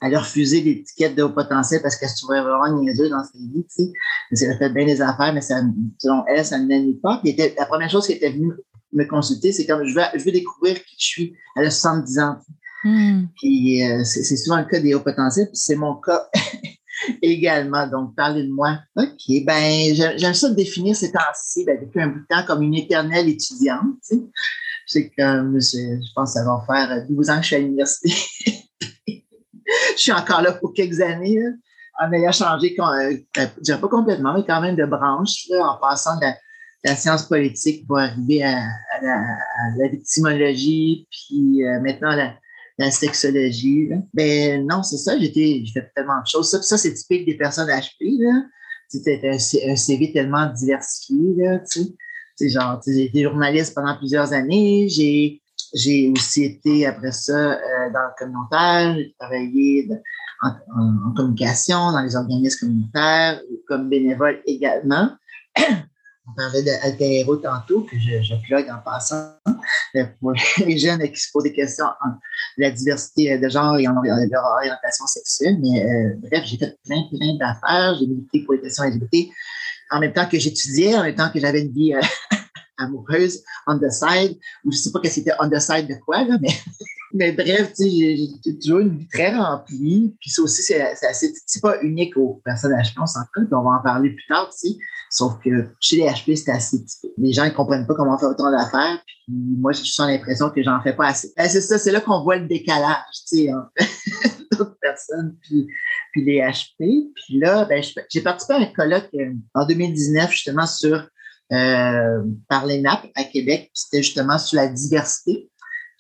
a refusé l'étiquette de haut potentiel parce qu'elle se trouvait vraiment niaiseuse dans sa vie, tu sais. Elle a fait bien des affaires, mais ça, selon elle, ça ne l'annule pas. Puis, la première chose qui était venue me consulter, c'est comme je veux, je veux découvrir qui je suis. Elle a 70 ans. Hmm. Puis euh, c'est souvent le cas des hauts potentiels, puis c'est mon cas <laughs> également. Donc, parlez de moi. OK, ben j'aime ça de définir ces temps-ci, ben, depuis un bout de temps, comme une éternelle étudiante. C'est comme, je, pense que ça va faire 12 ans que je suis à l'université. <laughs> je suis encore là pour quelques années, en ayant changé, euh, ben, je pas complètement, mais quand même de branche, en passant de la, science politique pour arriver à, la, victimologie, puis euh, maintenant la, la sexologie. Ben non, c'est ça, j'ai fait tellement de choses. Ça, ça c'est typique des personnes HP. C'était un, CV tellement diversifié. Là, genre, j'ai été journaliste pendant plusieurs années. J'ai j'ai aussi été après ça euh, dans le communautaire. J'ai travaillé en, communication dans les organismes communautaires comme bénévole également. <clears throat> On parlait d'alter tantôt, que je, je plug en passant. Pour <laughs> les jeunes qui se posent des questions en la diversité de genre et en leur orientation sexuelle. Mais euh, bref, j'ai fait plein, plein d'affaires. J'ai milité pour les questions LGBT en même temps que j'étudiais, en même temps que j'avais une vie euh, <laughs> amoureuse, on the side, ou je sais pas que c'était on the side de quoi, là, mais, <laughs> mais bref, tu j'ai toujours une vie très remplie. Puis ça aussi, c'est assez, c'est pas unique aux personnes HP, on s'en fout, on va en parler plus tard. Sauf que chez les HP, c'est assez typique. Les gens, ils comprennent pas comment faire autant d'affaires, puis moi, j'ai juste l'impression que j'en fais pas assez. Ben, c'est ça, c'est là qu'on voit le décalage, tu sais, <laughs> d'autres personnes, puis, puis les HP. Puis là, ben, j'ai participé à un colloque euh, en 2019, justement, sur euh, par l'ENAP à Québec. C'était justement sur la diversité.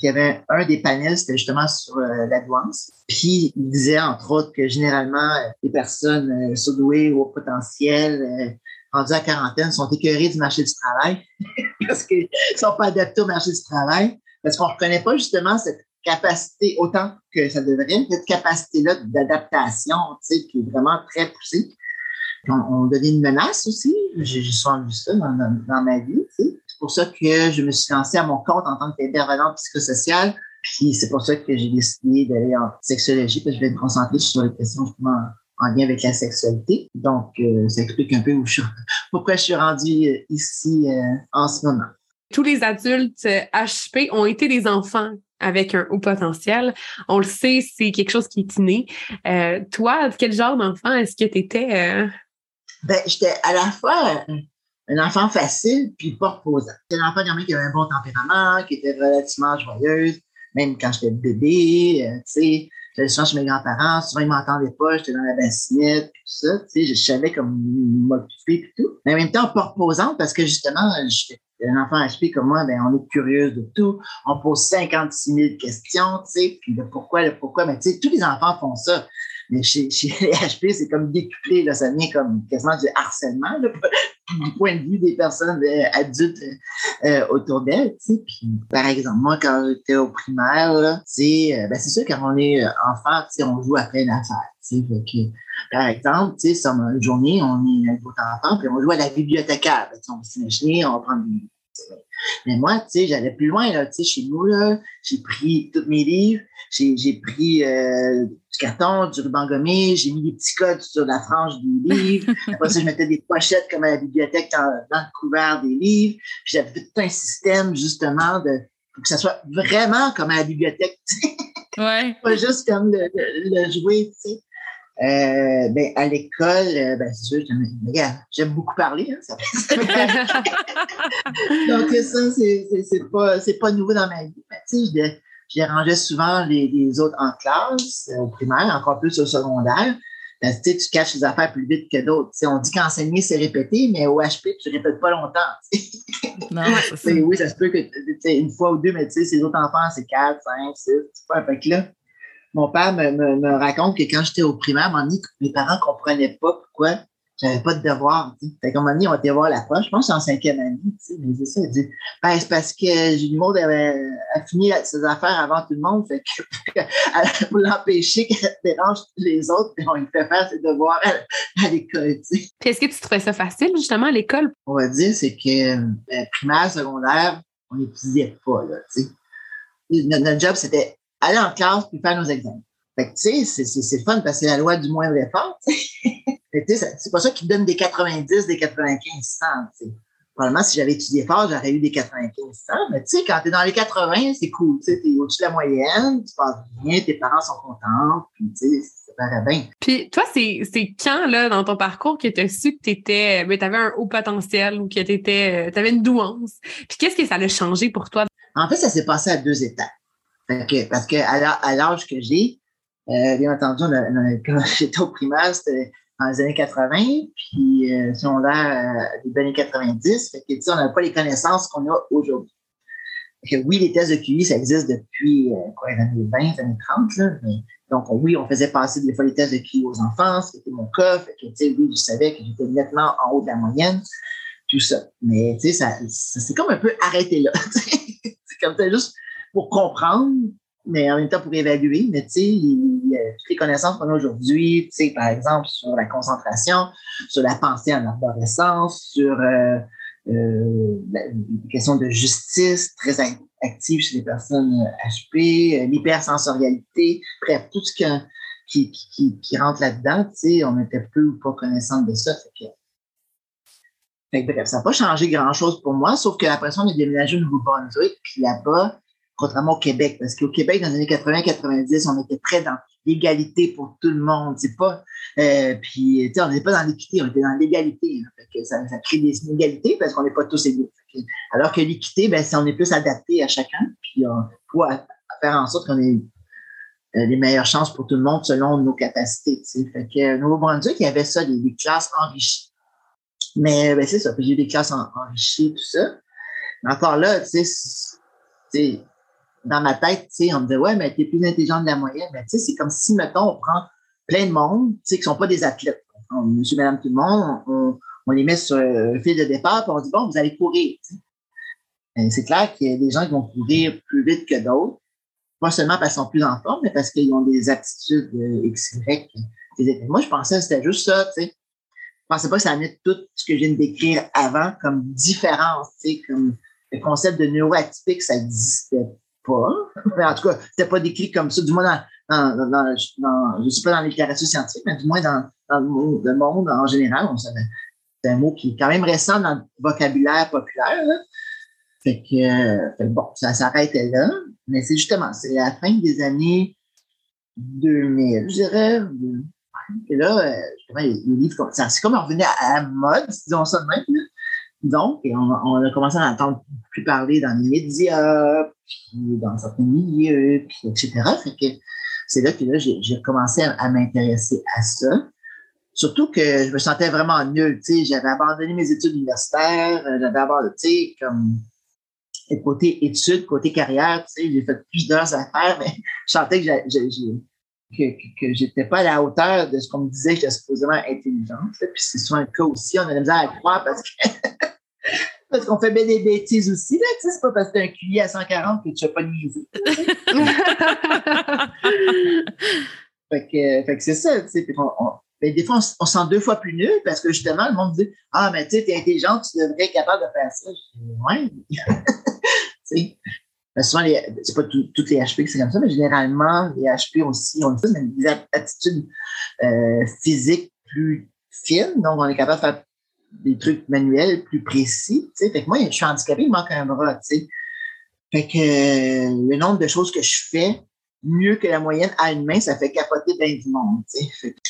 Puis il y avait un des panels, c'était justement sur euh, la douance. Puis il disait, entre autres, que généralement, les personnes euh, surdouées ou au potentiel, euh, rendues à quarantaine, sont écœurées du marché du travail <laughs> parce qu'ils ne sont pas adaptés au marché du travail, parce qu'on ne reconnaît pas justement cette capacité autant que ça devrait, cette capacité-là d'adaptation, tu sais, qui est vraiment très poussée on, devient une menace aussi. J'ai souvent vu ça dans, ma vie. C'est pour ça que je me suis lancée à mon compte en tant qu'intervenante psychosociale. Puis c'est pour ça que j'ai décidé d'aller en sexologie, parce que je vais me concentrer sur les questions en lien avec la sexualité. Donc, euh, ça explique un peu où je <laughs> pourquoi je suis rendue euh, ici euh, en ce moment. Tous les adultes HP ont été des enfants avec un haut potentiel. On le sait, c'est quelque chose qui est inné. toi, quel genre d'enfant est-ce que tu étais ben, j'étais à la fois un, enfant facile puis pas reposant. J'étais un enfant qui avait un bon tempérament, qui était relativement joyeuse, même quand j'étais bébé, euh, tu sais. J'allais souvent chez mes grands-parents, souvent ils m'entendaient pas, j'étais dans la bassinette, tout ça, tu sais, je savais comme m'occuper et tout. Mais en même temps, pas reposante parce que justement, j'étais un enfant HP comme moi, ben, on est curieux de tout. On pose 56 000 questions, tu sais, puis le pourquoi, le pourquoi. Mais tu sais, tous les enfants font ça. Mais chez, chez <laughs> HP, c'est comme décuplé, là, ça devient comme quasiment du harcèlement, là, du point de vue des personnes euh, adultes euh, autour d'elles. Puis, par exemple, moi, quand j'étais au primaire, là, euh, ben, c'est sûr, quand on est enfant, on joue à plein d'affaires. Par exemple, sur une journée, on est un autre enfant, puis on joue à la bibliothécaire. On va s'imaginer, on va prendre mais moi, tu sais, j'allais plus loin, là, tu sais, chez nous, là, j'ai pris tous mes livres, j'ai pris euh, du carton, du ruban gommé, j'ai mis des petits codes sur la frange des livres. <laughs> Après ça, je mettais des pochettes comme à la bibliothèque dans, le couvert des livres. Puis j'avais tout un système, justement, de pour que ça soit vraiment comme à la bibliothèque, Ouais. <laughs> Pas juste comme le, le jouer, tu sais. Euh, ben, à l'école, euh, ben, c'est sûr, j'aime beaucoup parler. Hein, ça <laughs> Donc, ça, c'est pas, pas nouveau dans ma vie. Mais, tu sais, je, dérangeais souvent les, les, autres en classe, euh, au primaire, encore plus au secondaire. Ben, tu tu caches les affaires plus vite que d'autres. On dit qu'enseigner, c'est répéter, mais au HP, tu répètes pas longtemps. Non, <laughs> oui, ça se peut que une fois ou deux, mais tu sais, ces autres enfants, c'est quatre, cinq, six. Fait que là, mon père me, me, raconte que quand j'étais au primaire, mes parents ne comprenaient pas pourquoi j'avais pas de devoir. Fait qu'à un moment donné, on était voir la proche. Je pense que c'est en cinquième année. Mais c'est ça. Il dit ben, c'est parce que Julie Maud avait a fini ses affaires avant tout le monde. Fait que <laughs> pour l'empêcher qu'elle dérange les autres, on lui fait faire ses devoirs à, l'école. Est-ce que tu trouvais ça facile, justement, à l'école? On va dire, c'est que ben, primaire, secondaire, on n'étudiait pas. Là, notre, notre job, c'était aller en classe puis faire nos examens. Fait que, tu sais, c'est fun parce que c'est la loi du moindre effort. <laughs> c'est pas ça qui donne des 90, des 95 cents. Probablement, si j'avais étudié fort, j'aurais eu des 95 cents. Mais tu sais, quand t'es dans les 80, c'est cool. Tu sais, t'es au-dessus de la moyenne, tu passes bien, tes parents sont contents, puis tu sais, ça paraît bien. Puis toi, c'est quand, là, dans ton parcours, que tu as su que t'étais, ben, t'avais un haut potentiel ou que t'étais, euh, t'avais une douance? Puis qu'est-ce que ça a changé pour toi? En fait, ça s'est passé à deux étapes parce que à l'âge que j'ai, euh, bien entendu, quand j'étais <laughs> au primaire, c'était dans les années 80, puis euh, on a les années 90, fait que, on n'a pas les connaissances qu'on a aujourd'hui. oui, les tests de QI, ça existe depuis euh, quoi, les années 20, les années 30, là, mais, donc oui, on faisait passer des fois les tests de QI aux enfants, c'était mon cas, que, oui, je savais que j'étais nettement en haut de la moyenne, tout ça. Mais tu sais, ça, ça c'est comme un peu arrêté là. <laughs> c'est comme ça, juste pour comprendre, mais en même temps pour évaluer. Mais tu sais, toutes les connaissances qu'on a aujourd'hui, tu sais, par exemple, sur la concentration, sur la pensée en arborescence, sur euh, euh, les questions de justice très active chez les personnes HP, euh, l'hypersensorialité, bref, tout ce qui, rentre là-dedans, tu sais, on était peu ou pas connaissant de ça. Fait que que bref, ça n'a pas changé grand-chose pour moi, sauf qu'après ça, on est déménagé au Nouveau-Brunswick, puis là-bas, contrairement au Québec, parce qu'au Québec, dans les années 80-90, on était très dans l'égalité pour tout le monde. C'est pas, euh, puis, on n'était pas dans l'équité, on était dans l'égalité. ça, ça, crée des inégalités parce qu'on n'est pas tous égaux. alors que l'équité, ben, c'est on est plus adapté à chacun, puis on faut faire en sorte qu'on ait euh, les meilleures chances pour tout le monde selon nos capacités. Fait que Nouveau-Brunswick, il y avait ça, des, classes enrichies. Mais ben, c'est ça, j'ai eu des classes enrichies, tout ça. Mais encore là, tu sais, dans ma tête, tu sais, on me disait, ouais, mais t'es plus intelligent de la moyenne. Mais tu sais, c'est comme si, mettons, on prend plein de monde, tu sais, qui sont pas des athlètes. monsieur, madame, tout le monde, on, on les met sur le fil de départ, puis on dit, bon, vous allez courir. C'est clair qu'il y a des gens qui vont courir plus vite que d'autres, pas seulement parce qu'ils sont plus en forme, mais parce qu'ils ont des aptitudes euh, XY. Moi, je pensais que c'était juste ça, tu sais. Je pensais pas que ça amenait tout ce que je viens de décrire avant comme différence, tu sais, comme le concept de neuroatypique, ça n'existait pas. Mais en tout cas, c'était pas décrit comme ça, du moins dans, je suis pas dans la littérature scientifique, mais du moins dans, le, monde, en général, c'est un mot qui est quand même récent dans le vocabulaire populaire. Euh, fait que bon, ça s'arrêtait là. Mais c'est justement, c'est la fin des années 2000, je dirais. Et là, euh, justement, les, livres, c'est comme revenu à, la mode, disons ça de même. Donc, on, on, a commencé à entendre plus parler dans les médias, puis dans certains milieux, puis etc. Fait que c'est là que là, j'ai commencé à, m'intéresser à ça. Surtout que je me sentais vraiment nul, tu sais, j'avais abandonné mes études universitaires, euh, j'avais abandonné, tu sais, comme côté études, côté carrière, tu sais, j'ai fait plusieurs affaires, mais <laughs> je sentais que que, j'étais pas à la hauteur de ce qu'on me disait que j'étais supposément intelligente. Puis c'est souvent le cas aussi. On a la misère à croire parce que <laughs> parce qu'on fait bien des bêtises aussi. Là, tu sais, c'est pas parce que tu as un QI à 140 que tu vas pas niaiser. <laughs> fait que, fait que c'est ça. Tu sais, mais des fois, on, se sent deux fois plus nul parce que justement, le monde dit Ah, mais tu sais, t'es intelligente, tu devrais être capable de faire ça. Je dis, ouais. <laughs> tu sais. souvent, c'est pas toutes les HP que c'est comme ça, mais généralement, les HP aussi ont des attitudes euh, physiques plus fines. Donc, on est capable de faire des trucs manuels plus précis. Fait que moi, je suis handicapé, il manque un bras. Fait que euh, le nombre de choses que je fais, mieux que la moyenne à une main, ça fait capoter bien du monde.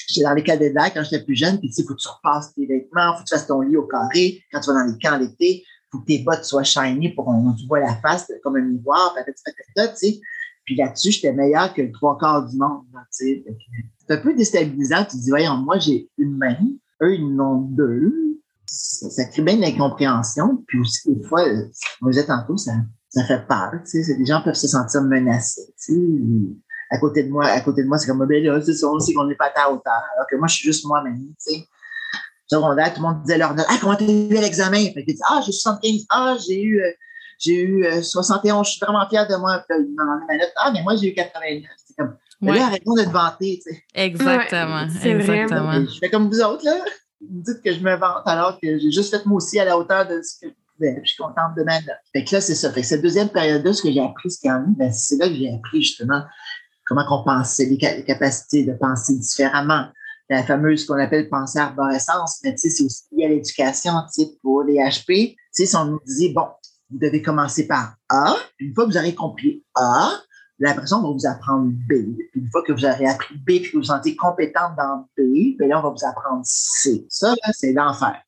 J'étais dans les cadets quand j'étais plus jeune, puis il faut que tu repasses tes vêtements, faut que tu fasses ton lit au carré. Quand tu vas dans les camps l'été, faut que tes bottes soient shiny pour qu'on tu vois la face comme un miroir, tu Puis là-dessus, j'étais meilleur que le trois quarts du monde. C'est un peu déstabilisant. Tu te dis, voyons, moi, j'ai une main, eux, ils en ont deux. Ça, crée bien de l'incompréhension. Puis aussi, des fois, on disait tantôt, ça, ça fait peur. Tu sais, les gens peuvent se sentir menacés. Tu sais. À côté de moi, à côté de moi, c'est comme ben là, c'est on sait qu'on n'est pas à ta hauteur. Alors que moi, je suis juste moi-même. Tu sais. Secondaire, tout le monde disait leur note. Ah, comment t'as eu l'examen? Fait que ah, j'ai 75. Ah, j'ai eu, euh, j'ai eu 71. Euh, je suis vraiment fière de moi. Puis, ma note, ah, mais moi, j'ai eu 89. C'est comme, mais là, arrêtons de te vanter, tu sais. Exactement. exactement. Je fais comme vous autres, là. Vous me dites que je me vante alors que j'ai juste fait moi aussi à la hauteur de ce que je suis contente de ma Fait que là, c'est ça. Fait que cette deuxième période-là, ce que j'ai appris, c'est quand même, ben, c'est là que j'ai appris justement comment on pensait, les, capacités de penser différemment. La fameuse, qu'on appelle penser arborescence, mais tu sais, c'est aussi lié à l'éducation, tu sais, pour les HP. Tu sais, si on nous disait, bon, vous devez commencer par A, une fois que vous aurez compris A, l'impression on va vous apprendre B. Puis une fois que vous aurez appris B, puis que vous vous sentez compétente dans B, puis là, on va vous apprendre C. Ça, c'est l'enfer.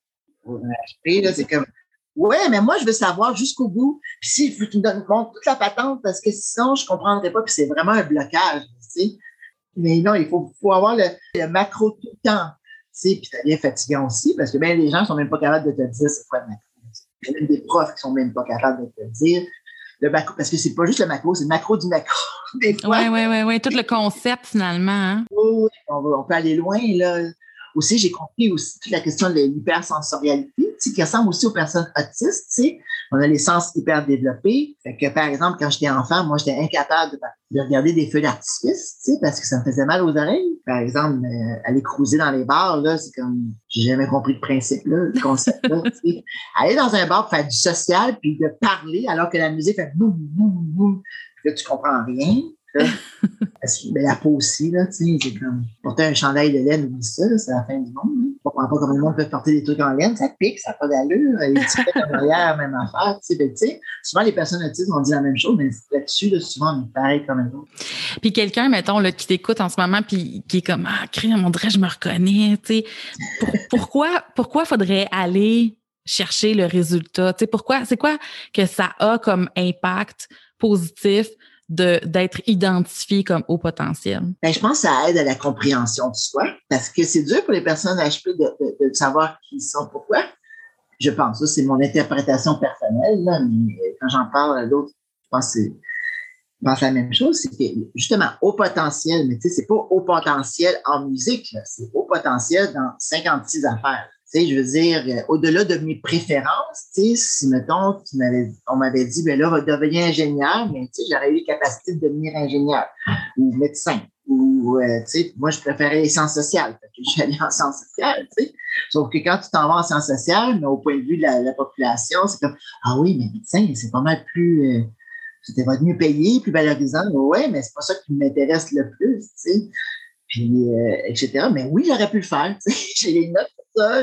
C'est comme, Ouais, mais moi, je veux savoir jusqu'au bout. Puis si tu me donnes toute la patente, parce que sinon, je ne comprendrais pas, puis c'est vraiment un blocage, tu sais. Mais non, il faut, avoir le, macro tout le temps. Tu sais, puis ça devient fatigant aussi, parce que bien, les gens ne sont même pas capables de te dire c'est quoi le macro. Il y a même des profs qui sont même pas capables de te dire le macro, parce que c'est pas juste le macro, c'est le macro du macro. Oui, oui, oui, oui, tout le concept finalement. Hein. Oui, on, on peut aller loin, là. Aussi, j'ai compris aussi toute la question de l'hypersensorialité, qui ressemble aussi aux personnes autistes. sais. On a les sens hyper développés. Fait que, par exemple, quand j'étais enfant, moi, j'étais incapable de, regarder des feux d'artifice, parce que ça me faisait mal aux oreilles. Par exemple, euh, aller cruiser dans les bars, là, c'est comme, j'ai jamais compris le principe, là, le concept, là, Aller dans un bar pour faire du social, puis de parler, alors que la musique fait boum, boum, boum, là, tu comprends rien. Ben, la peau aussi, là, tu sais, c'est comme porter un chandail de laine, ou ça, c'est la fin du monde. Je comprends pas comment le monde peut porter des trucs en laine, ça pique, ça n'a pas d'allure. Les petits en arrière, même affaire. Sais, tu sais, souvent, les personnes autistes vont dire la même chose, mais là-dessus, là, souvent, on est pareil comme les autres. Puis quelqu'un, mettons, là, qui t'écoute en ce moment, puis qui est comme, ah, crème, on dirait, je me reconnais, tu sais. pourquoi, pourquoi faudrait aller chercher le résultat? Tu sais, pourquoi, c'est quoi que ça a comme impact positif d'être identifié comme haut potentiel? Ben, je pense que ça aide à la compréhension de soi parce que c'est dur pour les personnes HP de, savoir qui sont, pourquoi. Je pense, ça c'est mon interprétation personnelle, là, mais quand j'en parle à d'autres, je pense que pense la même chose, c'est que justement, haut potentiel, mais tu sais, c'est pas haut potentiel en musique, c'est haut potentiel dans 56 affaires sais, je veux dire, euh, au-delà de mes préférences, tu sais, si, mettons, on m'avait dit, ben là, va devenir ingénieur, mais tu sais, j'aurais eu la capacité de devenir ingénieur ou médecin. Ou, euh, tu sais, moi, je préférais les sciences sociales. Fait que je suis allée en sciences sociales, tu sais. Sauf que quand tu t'en vas en sciences sociales, mais au point de vue de la, population, c'est comme, ah oui, mais médecin, c'est pas mal plus, euh, c'était mieux payé, plus valorisant. Ouais, mais c'est pas ça qui m'intéresse le plus, tu sais puis euh, etc. Mais oui, j'aurais pu le faire. <laughs> J'ai les notes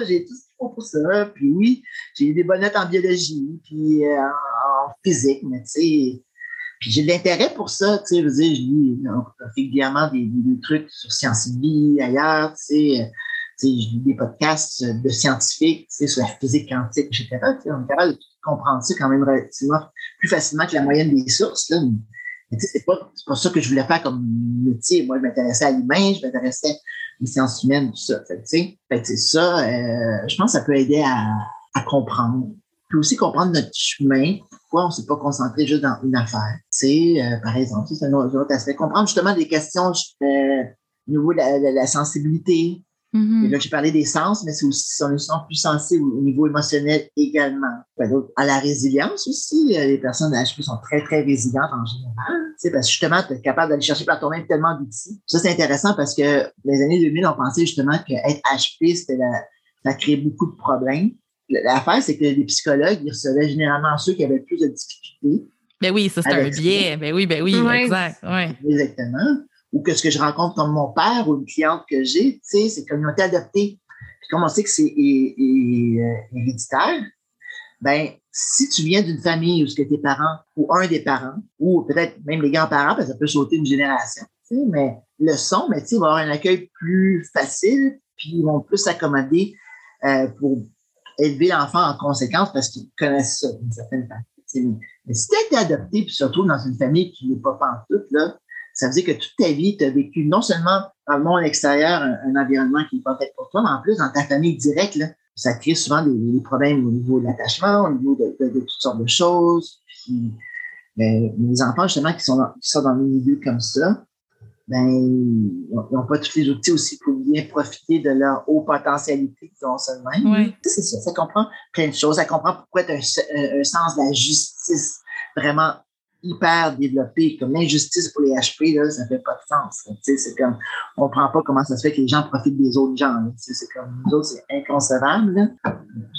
j'ai tout ce qu'il faut pour ça. Puis oui, j'ai eu des bonnes notes en biologie, puis euh, en, physique, mais tu sais, puis j'ai de l'intérêt pour ça, tu sais, je je lis régulièrement des, des, trucs sur Sciences Vie, ailleurs, tu sais, euh, tu sais, je lis des podcasts de scientifiques, tu sais, sur la physique quantique, etc. Tu sais, on est capable de comprendre ça quand même relativement plus facilement que la moyenne des sources, là c'est pas, pas ça que je voulais faire comme métier. Moi, je m'intéressais à l'humain, je m'intéressais aux sciences humaines, tout ça. Fait que, c'est ça, euh, je pense que ça peut aider à, à comprendre. Puis aussi comprendre notre chemin, pourquoi on ne s'est pas concentré juste dans une affaire. C'est, euh, par exemple, c'est un autre, aspect. Comprendre justement des questions euh, au niveau de la sensibilité, Mm-hmm. Et là, j'ai parlé des sens, mais c'est aussi, on est plus sensible au niveau émotionnel également. À la résilience aussi, euh, les personnes HP sont très, très résilientes en général. Tu sais, parce que justement, tu es capable d'aller chercher par toi-même tellement d'outils. Ça, c'est intéressant parce que les années 2000, on pensait justement qu'être HP, c'était la, ça créait beaucoup de problèmes. L'affaire, c'est que les psychologues, ils recevaient généralement ceux qui avaient plus de difficultés. Ben oui, ça, c'est un biais. Ben oui, ben oui, exact. Ouais. Exactement ou que ce que je rencontre comme mon père ou une cliente que j'ai, tu sais, c'est communauté adoptée. Puis comme on sait que c'est héréditaire, ben si tu viens d'une famille où ce que tes parents ou un des parents ou peut-être même les grands-parents, parce que ça peut sauter une génération, mais le son, mais tu va avoir un accueil plus facile, puis ils vont plus s'accommoder euh, pour élever l'enfant en conséquence parce qu'ils connaissent ça d'une certaine façon. Mais si tu as été adopté, puis surtout dans une famille qui n'est pas pantoute, là, ça veut dire que toute ta vie, tu as vécu non seulement dans le monde extérieur un, environnement qui n'est pas fait pour toi, mais en plus dans ta famille directe, là, ça crée souvent des, problèmes au niveau de l'attachement, au niveau de, toutes sortes de choses. Puis, ben, les enfants, justement, qui sont, dans, qui sont dans des milieux comme ça, ben, ils n'ont pas tous les outils aussi pour bien profiter de leur haute potentialité qu'ils ont seulement. Oui. C'est ça, ça comprend plein de choses. Ça comprend pourquoi tu as un, un, sens de la justice vraiment hyper développé, comme l'injustice pour les HP, là, ça fait pas de sens. C'est comme, on comprend pas comment ça se fait que les gens profitent des autres gens. C'est comme, nous autres, c'est inconcevable.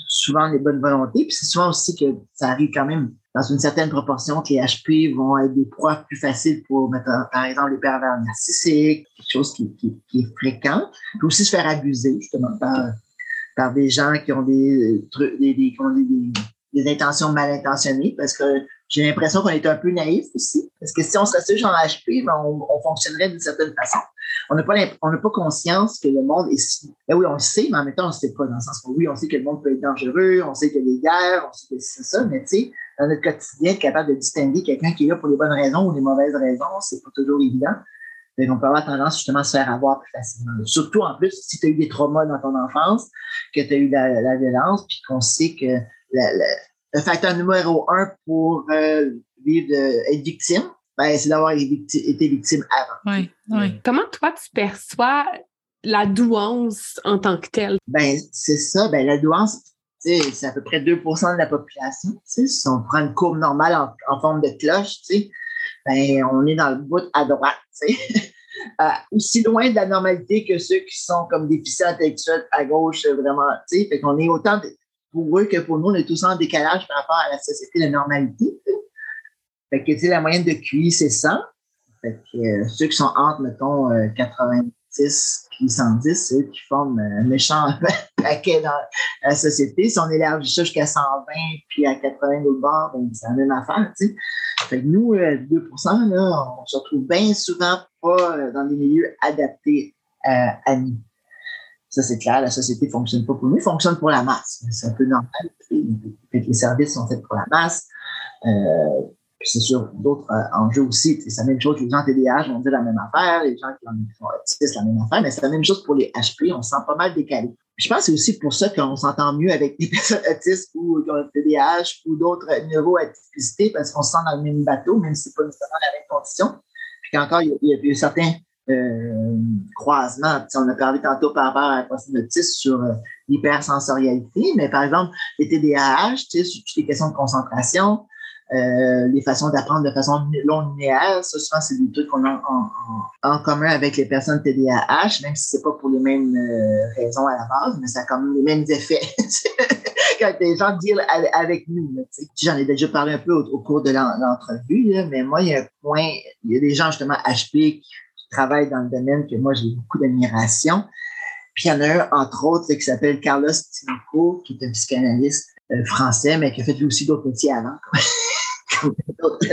Souvent, les bonnes volontés. Puis c'est souvent aussi que ça arrive quand même dans une certaine proportion que les HP vont être des proies plus faciles pour, par exemple, les pervers narcissiques, quelque chose qui, qui, est fréquent. Puis aussi se faire abuser, justement, par, par des gens qui ont des, des, des, des intentions mal intentionnées, parce que j'ai l'impression qu'on est un peu naïf aussi, parce que si on se restait en HP, ben on, on, fonctionnerait d'une certaine façon. On n'a pas, on pas conscience que le monde est si. Ben oui, on le sait, mais en même temps, on ne sait pas, dans le sens où oui, on sait que le monde peut être dangereux, on sait qu'il y a des guerres, on sait que c'est ça, mais tu sais, dans notre quotidien, être capable de distinguer quelqu'un qui est là pour les bonnes raisons ou les mauvaises raisons, c'est pas toujours évident. Donc, on peut avoir tendance justement à se faire avoir plus facilement. Surtout en plus, si tu as eu des traumas dans ton enfance, que tu as eu la, la violence, puis qu'on sait que la, la, le facteur numéro un pour euh, vivre, être victime, ben, c'est d'avoir été victime avant. Oui, oui. Comment toi, tu perçois la douance en tant que telle? Ben, c'est ça. Ben, la douance, c'est à peu près 2% de la population. Si on prend une courbe normale en, forme de cloche, ben, on est dans le bout à droite. <laughs> Euh, aussi loin de la normalité que ceux qui sont comme déficients intellectuels à gauche, vraiment. Fait qu'on est autant de, pour eux que pour nous, on est tous en décalage par rapport à la société de normalité. Fait que, tu sais, la moyenne de QI, c'est 100. Fait que euh, ceux qui sont entre, mettons, 80, 10, puis 110, c'est eux qui forment un méchant <laughs> paquet dans la société. Si on élargit ça jusqu'à 120 puis à 80 d'autres bords, ben, c'est la même affaire, tu sais. Fait que nous, 2 euh, là, on se retrouve bien souvent pas euh, dans des milieux adaptés à nous. Ça, c'est clair, la société ne fonctionne pas pour nous, elle fonctionne pour la masse. C'est un peu normal. Les services sont faits pour la masse. Euh, c'est sûr, d'autres euh, enjeux aussi. C'est la même chose, les gens TDAH vont dire la même affaire, les gens qui ont autistes, la même affaire, mais c'est la même chose pour les HP, on se sent pas mal décalé. Je pense que c'est aussi pour ça qu'on s'entend mieux avec des <laughs> personnes autistes ou qui ont le TDAH ou d'autres neuroatypicités parce qu'on se sent dans le même bateau, même si c'est pas nécessairement la même condition. Puis qu'encore, il y a, il y a certains euh, croisement. on a parlé tantôt par rapport à la autiste sur euh, l'hypersensorialité, mais par exemple, les TDAH, sur toutes les questions de concentration, euh, les façons d'apprendre de façon non linéaire, ça, souvent, c'est des trucs qu'on a en, commun avec les personnes TDAH, même si c'est pas pour les mêmes raisons à la base, mais ça a quand même les mêmes effets <laughs> quand les gens dealent avec nous. J'en ai déjà parlé un peu au, cours de l'entrevue, mais moi, il y a un point, il y a des gens justement HP qui travaille dans le domaine que moi, j'ai beaucoup d'admiration. Puis il y en a un, entre autres, qui s'appelle Carlos Tinoco, qui est un psychanalyste euh, français, mais qui a fait lui aussi d'autres métiers avant, <laughs> comme, d'autres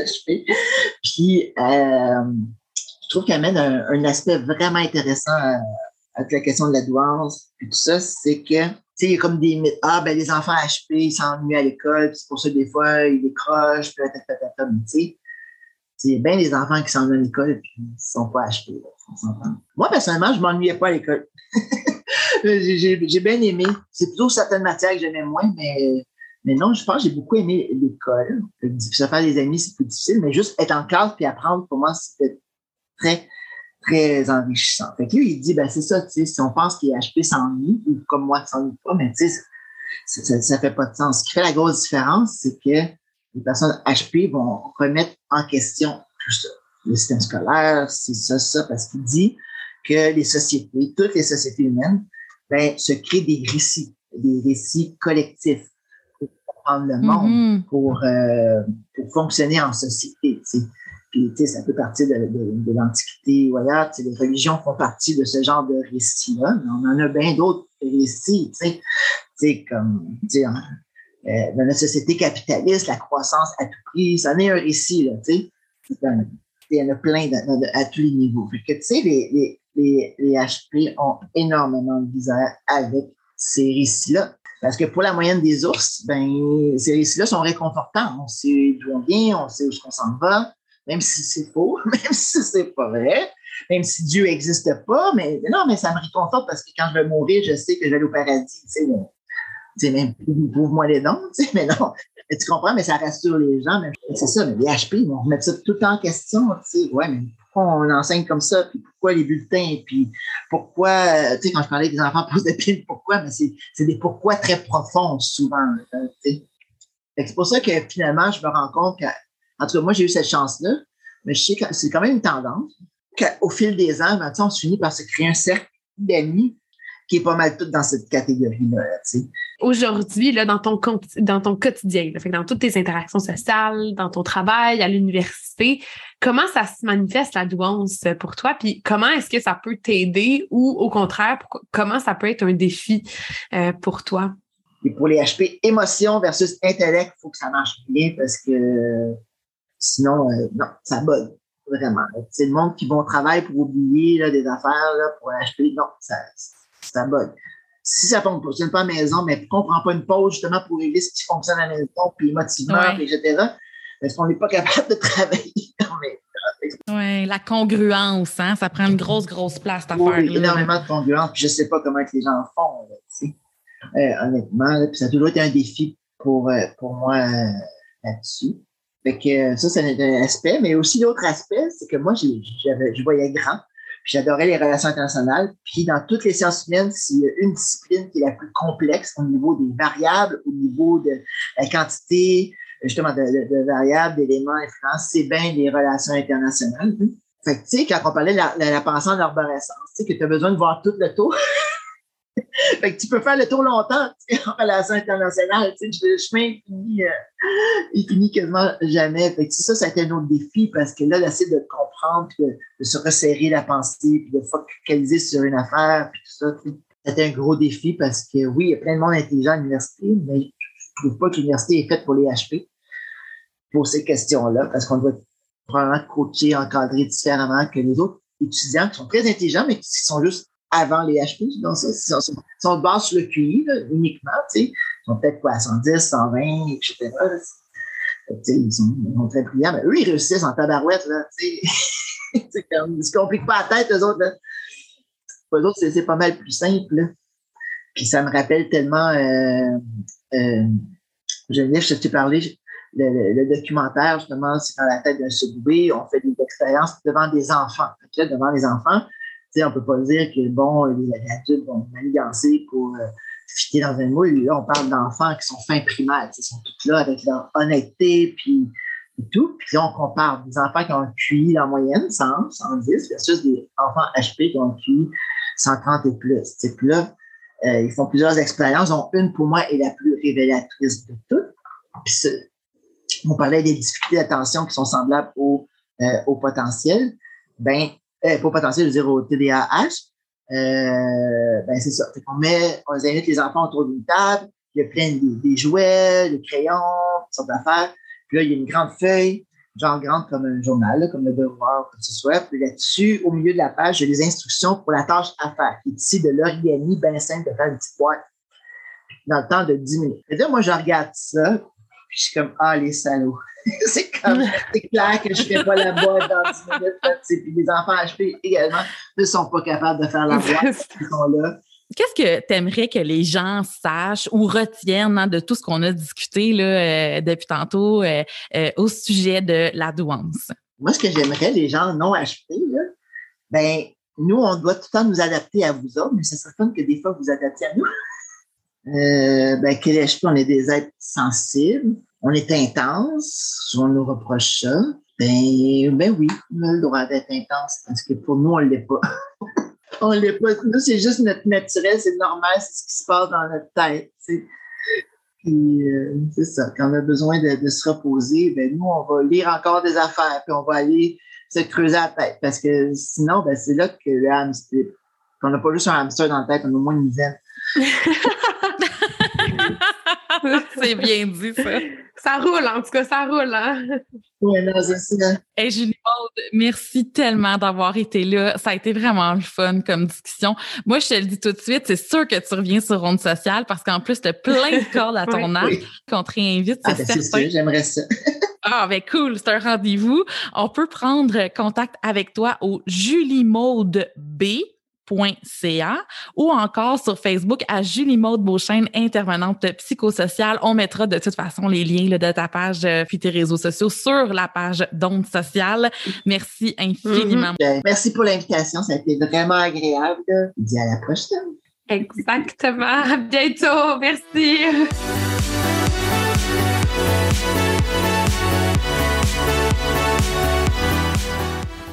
Puis euh, je trouve qu'il amène un, aspect vraiment intéressant à, la question de la douance. Puis tout ça, c'est que tu sais, il y a comme des. Ah, ben, les enfants HP, ils s'ennuient à l'école, c'est pour ça, des fois, ils décrochent, puis tu sais, c'est bien les enfants qui s'en vont à l'école et qui ne sont pas achetés. Moi, personnellement, je ne m'ennuyais pas à l'école. <laughs> j'ai bien aimé. C'est plutôt certaines matières que j'aimais moins, mais, mais non, je pense que j'ai beaucoup aimé l'école. Se faire des amis, c'est plus difficile, mais juste être en classe puis apprendre, pour moi, c'était très, très enrichissant. Fait que lui, il dit, ben, c'est ça, tu sais, si on pense qu'il est HP s'ennuie, ou comme moi, s'ennuie pas, mais tu sais, ça, ne fait pas de sens. Ce qui fait la grosse différence, c'est que les personnes HP vont remettre en question tout ça. Le système scolaire, c'est ça, ça, parce qu'il dit que les sociétés, toutes les sociétés humaines, ben, se créent des récits, des récits collectifs pour comprendre le monde, mm-hmm. pour, euh, pour fonctionner en société. Puis, tu sais, ça peut partir de, de, l'Antiquité ou ailleurs. Les religions font partie de ce genre de récits-là, mais on en a bien d'autres récits, tu sais, comme, tu sais, euh, dans notre société capitaliste, la croissance à tout prix, ça en est un récit, là, tu sais. Il y en a plein à tous les niveaux. Que, tu sais, les, les, les, les HP ont énormément de misère avec ces récits-là. Parce que pour la moyenne des ours, ben, ces récits-là sont réconfortants. On sait d'où on vient, on sait où on s'en va, même si c'est faux, <laughs> même si c'est pas vrai, même si Dieu n'existe pas, mais non, mais ça me réconforte parce que quand je vais mourir, je sais que je vais aller au paradis. Tu sais, sais, même prouve-moi les dons, tu sais, <laughs> mais non, tu comprends, mais ça rassure les gens, mais c'est ça, mais les HP, ils vont remettre ça tout le temps en question, tu sais, ouais, mais pourquoi on enseigne comme ça, puis pourquoi les bulletins, puis pourquoi, euh, tu sais, quand je parlais des enfants posent des <laughs> piles, pourquoi, mais c'est des pourquoi très profonds, souvent, euh, tu sais. C'est pour ça que finalement, je me rends compte que, en tout cas, moi, j'ai eu cette chance-là, mais je sais que c'est quand même une tendance qu'au fil des ans, ben, on se finit par se créer un cercle d'amis qui est pas mal tout dans cette catégorie-là. Aujourd'hui, là, dans ton, dans ton quotidien, fait dans toutes tes interactions sociales, dans ton travail, à l'université, comment ça se manifeste la douance pour toi? Puis comment est-ce que ça peut t'aider ou au contraire, comment ça peut être un défi euh, pour toi? Et pour les HP, émotion versus intellect, il faut que ça marche bien parce que sinon, euh, non, ça bug vraiment. C'est le monde qui vont travailler pour oublier là, des affaires là, pour HP. Non, ça, ça bug. Si ça ne fonctionne pas à la maison, mais qu'on ne prend pas une pause justement pour régler ce qui fonctionne à la maison, puis motivement, etc., est-ce qu'on n'est pas capable de travailler <laughs> Oui, la congruence, hein? ça prend une grosse, grosse place, cette oui, affaire énormément de congruence. je ne sais pas comment les gens font, euh, honnêtement. puis ça a toujours été un défi pour, euh, pour moi euh, là-dessus. Fait que ça, c'est un aspect. Mais aussi, l'autre aspect, c'est que moi, je voyais grand j'adorais les relations internationales. Puis dans toutes les sciences humaines, s'il y a une discipline qui est la plus complexe au niveau des variables, au niveau de la quantité, justement, de, variables, d'éléments, influence, c'est bien les relations internationales. Fait que, tu sais, quand on parlait de la, la, pensée en arborescence, tu sais, que tu as besoin de voir tout le tour. <laughs> <laughs> fait que tu peux faire le tour longtemps en relation internationale. Tu sais, le chemin finit, il finit quasiment jamais. Fait que ça, ça a été un autre défi parce que là, d'essayer de comprendre, puis de, se resserrer la pensée, puis de focaliser sur une affaire, puis tout ça, c'était un gros défi parce que oui, il y a plein de monde intelligent à l'université, mais je trouve pas que l'université est faite pour les HP pour ces questions-là parce qu'on doit probablement coacher, encadrer différemment que les autres étudiants qui sont très intelligents, mais qui sont juste avant les HP. Donc, ça, ils sont, sont de sur le QI uniquement, tu sais. Ils sont peut-être quoi, 110, 120, etc. ils, sont, ils sont très brillants, mais eux, ils réussissent en tabarouette, là, tu <laughs> ils se compliquent pas la tête, eux autres. Pour eux autres, c'est pas mal plus simple. Puis ça me rappelle tellement, euh, euh, je t'ai parlé, le, le, documentaire, justement, c'est dans la tête d'un subway, on fait des expériences devant des enfants. Devant les enfants, on peut pas dire que, bon, les, adultes vont manigancer pour euh, fitter dans un moule. Là, on parle d'enfants qui sont fins primaires. Ils sont tous là avec leur honnêteté, puis et tout. Puis là, on compare des enfants qui ont un QI en moyenne, 100, 110, versus des enfants HP qui ont un QI 130 et plus. Là, euh, ils font plusieurs expériences, dont une, pour moi, est la plus révélatrice de toutes. On parlait des difficultés d'attention qui sont semblables au, euh, au potentiel. Ben, euh, pas potentiel, je dire au TDAH. Euh, ben c'est ça. Fait met, on invite les enfants autour d'une table, il y a plein de, des jouets, des crayons, toutes sortes d'affaires. Puis là, il y a une grande feuille, genre grande comme un journal, comme le devoir, que ce soit. Puis là-dessus, au milieu de la page, j'ai les instructions pour la tâche à faire, qui est ici de l'origami bien simple de faire une petite dans le temps de 10 minutes. Et là, moi, je regarde ça, puis je suis comme, ah, les salauds. <laughs> c'est comme, c'est clair que je ne fais pas la boîte dans 10 minutes. puis les enfants HP également ne sont pas capables de faire la boîte. Ils sont là. Qu'est-ce que tu aimerais que les gens sachent ou retiennent hein, de tout ce qu'on a discuté là, euh, depuis tantôt euh, euh, au sujet de la douance? Moi, ce que j'aimerais, les gens non HP, là, ben, nous, on doit tout le temps nous adapter à vous autres, mais c'est certain que des fois, vous adaptez à nous. Euh, ben, que les HP, on est des êtres sensibles, on est intense, on nous reproche ça. Ben, ben oui, on a le droit d'être intense parce que pour nous, on ne l'est pas. <laughs> on l'est pas. Nous, c'est juste notre naturel, c'est normal, c'est ce qui se passe dans notre tête. Puis, euh, c'est ça. Quand on a besoin de, se reposer, ben nous, on va lire encore des affaires, puis on va aller se creuser la tête. Parce que sinon, ben, c'est là que le hamster, qu'on n'a pas juste un hamster dans la tête, on a au moins une dizaine. <laughs> <laughs> c'est bien dit, ça. Ça roule, en tout cas, ça roule, hein? Oui, non, c'est ça. Hey, Julie Maud, merci tellement d'avoir été là. Ça a été vraiment le fun comme discussion. Moi, je te le dis tout de suite, c'est sûr que tu reviens sur Ronde Sociale parce qu'en plus, tu as plein de <laughs> cordes à ton arc qu'on te réinvite, c'est ah, ben, certain. j'aimerais ça. <laughs> ah, ben cool, c'est un rendez-vous. On peut prendre contact avec toi au Julie Maude B ou encore sur Facebook à Julie Maude Beauchesne, intervenante psychosociale. On mettra de toute façon les liens de ta page euh, puis tes réseaux sociaux sur la page d'Onde Sociale. Merci infiniment. Mm-hmm. Ben, merci pour l'invitation. Ça a été vraiment agréable. Dis à la prochaine. Exactement. À bientôt. Merci.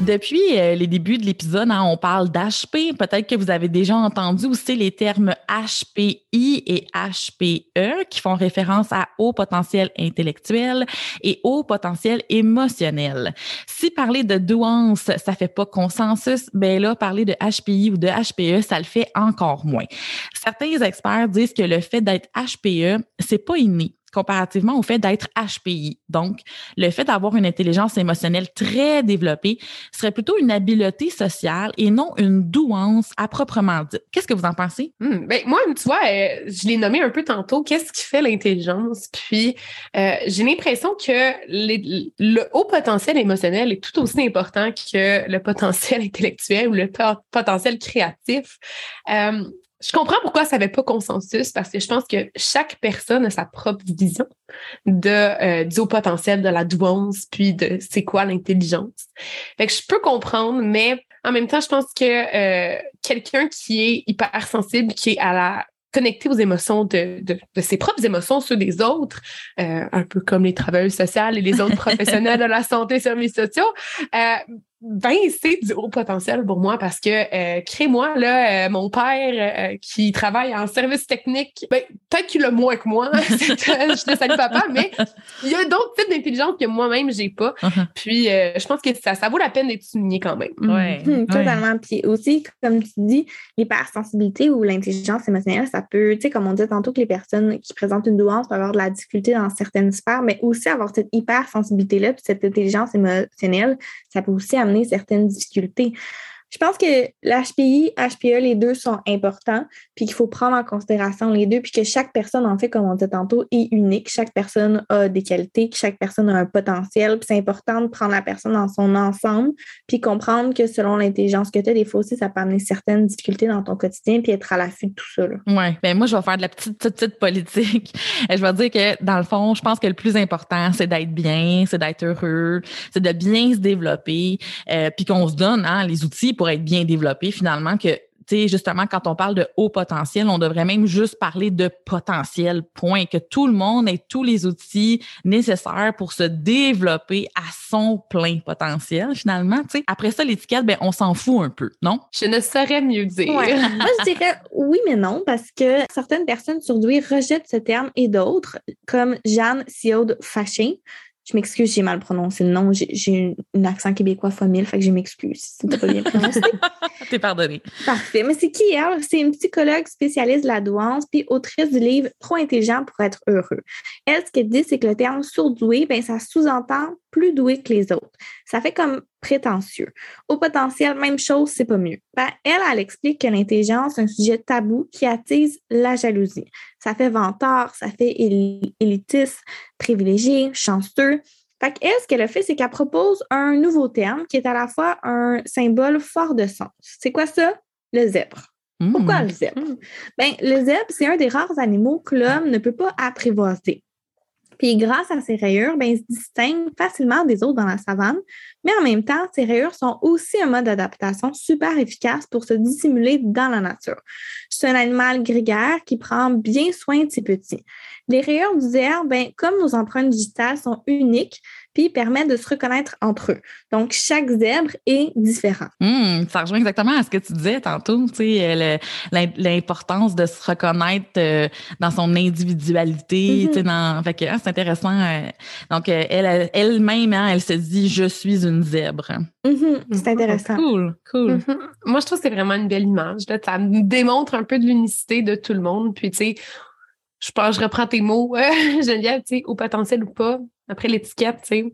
Depuis euh, les débuts de l'épisode, hein, on parle d'HP. Peut-être que vous avez déjà entendu aussi les termes HPI et HPE qui font référence à haut potentiel intellectuel et haut potentiel émotionnel. Si parler de douance, ça fait pas consensus, ben là, parler de HPI ou de HPE, ça le fait encore moins. Certains experts disent que le fait d'être HPE, c'est pas inné comparativement au fait d'être HPI. Donc, le fait d'avoir une intelligence émotionnelle très développée serait plutôt une habileté sociale et non une douance à proprement dit. Qu'est-ce que vous en pensez? Hmm, ben, moi, tu vois, euh, je l'ai nommé un peu tantôt, qu'est-ce qui fait l'intelligence? Puis, euh, j'ai l'impression que le haut potentiel émotionnel est tout aussi important que le potentiel <laughs> intellectuel ou le potentiel créatif. Euh, je comprends pourquoi ça n'avait pas consensus parce que je pense que chaque personne a sa propre vision de euh, du haut potentiel de la douance puis de c'est quoi l'intelligence. Fait que je peux comprendre, mais en même temps, je pense que euh, quelqu'un qui est hyper sensible, qui est à la connecté aux émotions de, de, de, ses propres émotions, ceux des autres, euh, un peu comme les travailleurs sociaux et les autres <laughs> professionnels de la santé et services sociaux, euh, ben, c'est du haut potentiel pour moi parce que, euh, crée-moi, là, euh, mon père euh, qui travaille en service technique, ben, peut-être qu'il a moins que moi, <laughs> je te salue papa, mais il y a d'autres types d'intelligence que moi-même, j'ai pas. Uh-huh. Puis, euh, je pense que ça, ça vaut la peine d'être souligné quand même. Ouais. <laughs> Totalement. Puis aussi, comme tu dis, l'hypersensibilité ou l'intelligence émotionnelle, ça peut, tu sais, comme on dit tantôt que les personnes qui présentent une douance peuvent avoir de la difficulté dans certaines sphères, mais aussi avoir cette hypersensibilité-là, puis cette intelligence émotionnelle, ça peut aussi amener certaines difficultés. Je pense que l'HPI, HPE, les deux sont importants, puis qu'il faut prendre en considération les deux, puis que chaque personne, en fait, comme on dit tantôt, est unique. Chaque personne a des qualités, que chaque personne a un potentiel, puis c'est important de prendre la personne dans son ensemble, puis comprendre que selon l'intelligence que tu as, des fois aussi, ça peut amener certaines difficultés dans ton quotidien, puis être à l'affût de tout ça. Oui, ben moi, je vais faire de la petite, petite, petite politique. <laughs> je vais dire que, dans le fond, je pense que le plus important, c'est d'être bien, c'est d'être heureux, c'est de bien se développer, euh, puis qu'on se donne hein, les outils pour être bien développé, finalement, que tu sais, justement, quand on parle de haut potentiel, on devrait même juste parler de potentiel, point. Que tout le monde ait tous les outils nécessaires pour se développer à son plein potentiel, finalement. Tu sais, après ça, l'étiquette, ben, on s'en fout un peu, non? Je ne saurais mieux dire. Ouais. <laughs> Moi, je dirais oui, mais non, parce que certaines personnes surdouées rejettent ce terme et d'autres, comme Jeanne Siode Fachin, je m'excuse, j'ai mal prononcé le nom. J'ai un accent québécois famille, fait que je m'excuse si c'était pas bien prononcé. <laughs> T'es pardonné. Parfait. Mais c'est qui elle? C'est une psychologue spécialiste de la douance puis autrice du livre Trop intelligent pour être heureux. Elle, ce qu'elle dit, c'est que le terme surdoué, ben, ça sous-entend plus doué que les autres. Ça fait comme prétentieux. Au potentiel, même chose, c'est pas mieux. Ben, elle, elle explique que l'intelligence est un sujet tabou qui attise la jalousie. Ça fait vantard, ça fait élitiste, privilégié, chanceux. Fait qu'elle, ce qu'elle a fait, c'est qu'elle propose un nouveau terme qui est à la fois un symbole fort de sens. C'est quoi ça? Le zèbre. Pourquoi le zèbre? Ben, le zèbre, c'est un des rares animaux que l'homme ne peut pas apprivoiser. Puis grâce à ses rayures, ben, il se distingue facilement des autres dans la savane, mais en même temps, ces rayures sont aussi un mode d'adaptation super efficace pour se dissimuler dans la nature. C'est un animal grégaire qui prend bien soin de ses petits. Les rayures du zèbre, ben, comme nos empreintes digitales, sont uniques, puis permettent de se reconnaître entre eux. Donc, chaque zèbre est différent. Mmh, ça rejoint exactement à ce que tu disais tantôt, tu sais, l'importance de se reconnaître euh, dans son individualité, tu sais, dans, fait que, ah, c'est intéressant. Euh, donc, euh, elle, elle-même, hein, elle se dit, je suis une zèbre. Mm-hmm, c'est intéressant. Cool, cool. Mm-hmm. Moi, je trouve que c'est vraiment une belle image. Là. Ça démontre un peu de l'unicité de tout le monde. Puis, tu sais, je pense, je reprends tes mots, <laughs> Geneviève, tu sais, au potentiel ou pas, après l'étiquette, tu sais,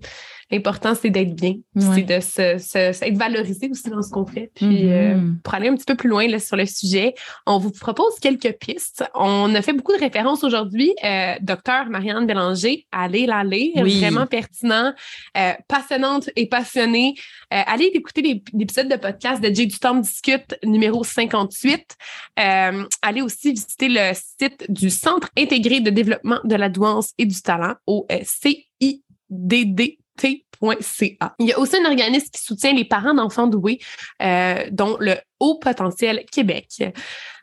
l'important, c'est d'être bien, c'est de se, se, être valorisé aussi dans ce qu'on fait. Puis, Mm-hmm. euh, pour aller un petit peu plus loin là, sur le sujet, on vous propose quelques pistes. On a fait beaucoup de références aujourd'hui. Euh, docteur Marianne Bélanger, allez la lire, Oui. vraiment pertinent, euh, passionnante et passionnée. Euh, allez écouter l'épisode de podcast de Jay du Temps discute numéro 58. Euh, allez aussi visiter le site du Centre intégré de développement de la douance et du talent au euh, Il y a aussi un organisme qui soutient les parents d'enfants doués, euh, dont le Haut Potentiel Québec.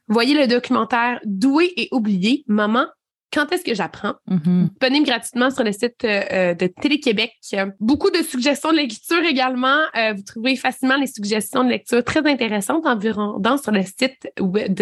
Voyez le documentaire Doué et oublié, Maman, quand est-ce que j'apprends? Mhm. disponible gratuitement sur le site euh, euh, de Télé-Québec. Euh, Beaucoup de suggestions de lecture également. Euh, vous trouvez facilement les suggestions de lecture très intéressantes environ dans sur le site web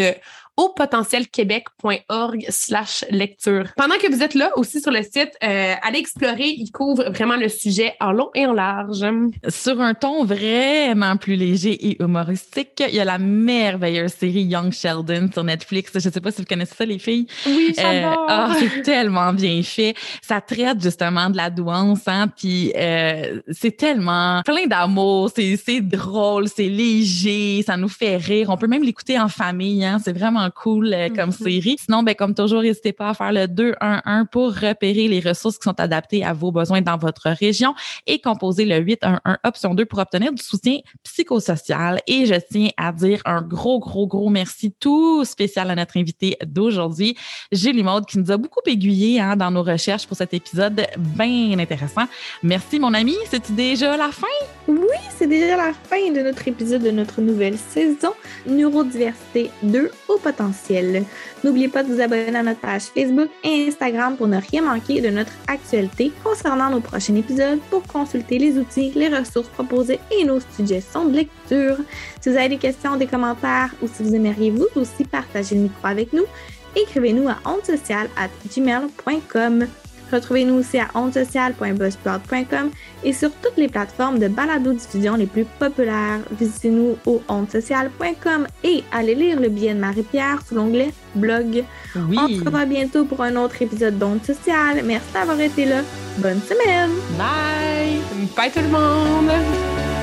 de hautpotentielquebec.org slash lecture. Pendant que vous êtes là aussi sur le site, euh, allez explorer. Il couvre vraiment le sujet en long et en large. Sur un ton vraiment plus léger et humoristique, il y a la merveilleuse série Young Sheldon sur Netflix. Je ne sais pas si vous connaissez ça, les filles. Oui, Euh, ah, c'est tellement bien fait. Ça traite justement de la douance, hein, puis euh, c'est tellement plein d'amour, c'est c'est drôle, c'est léger, ça nous fait rire. On peut même l'écouter en famille, hein, c'est vraiment cool euh, comme Mhm. série. Sinon, ben comme toujours, n'hésitez pas à faire le 211 pour repérer les ressources qui sont adaptées à vos besoins dans votre région et composer le 811 option 2 pour obtenir du soutien psychosocial. Et je tiens à dire un gros, gros, gros merci tout spécial à notre invité d'aujourd'hui, Julie Maude, qui nous a beaucoup aiguillé hein, dans nos recherches pour cet épisode bien intéressant. Merci, mon ami. C'est déjà la fin? Oui, c'est déjà la fin de notre épisode de notre nouvelle saison Neurodiversité 2 au potentiel N'oubliez pas de vous abonner à notre page Facebook et Instagram pour ne rien manquer de notre actualité concernant nos prochains épisodes pour consulter les outils, les ressources proposées et nos suggestions de lecture. Si vous avez des questions, des commentaires ou si vous aimeriez vous aussi partager le micro avec nous, écrivez-nous à ondesocial@gmail.com. Retrouvez-nous aussi à ondesocial.buzzsprout.com et sur toutes les plateformes de balado-diffusion les plus populaires. Visitez-nous au ondesocial.com et allez lire le billet de Marie-Pierre sous l'onglet blog. Oui. On se revoit bientôt pour un autre épisode d'Onde Sociale. Merci d'avoir été là. Bonne semaine! Bye! Bye tout le monde!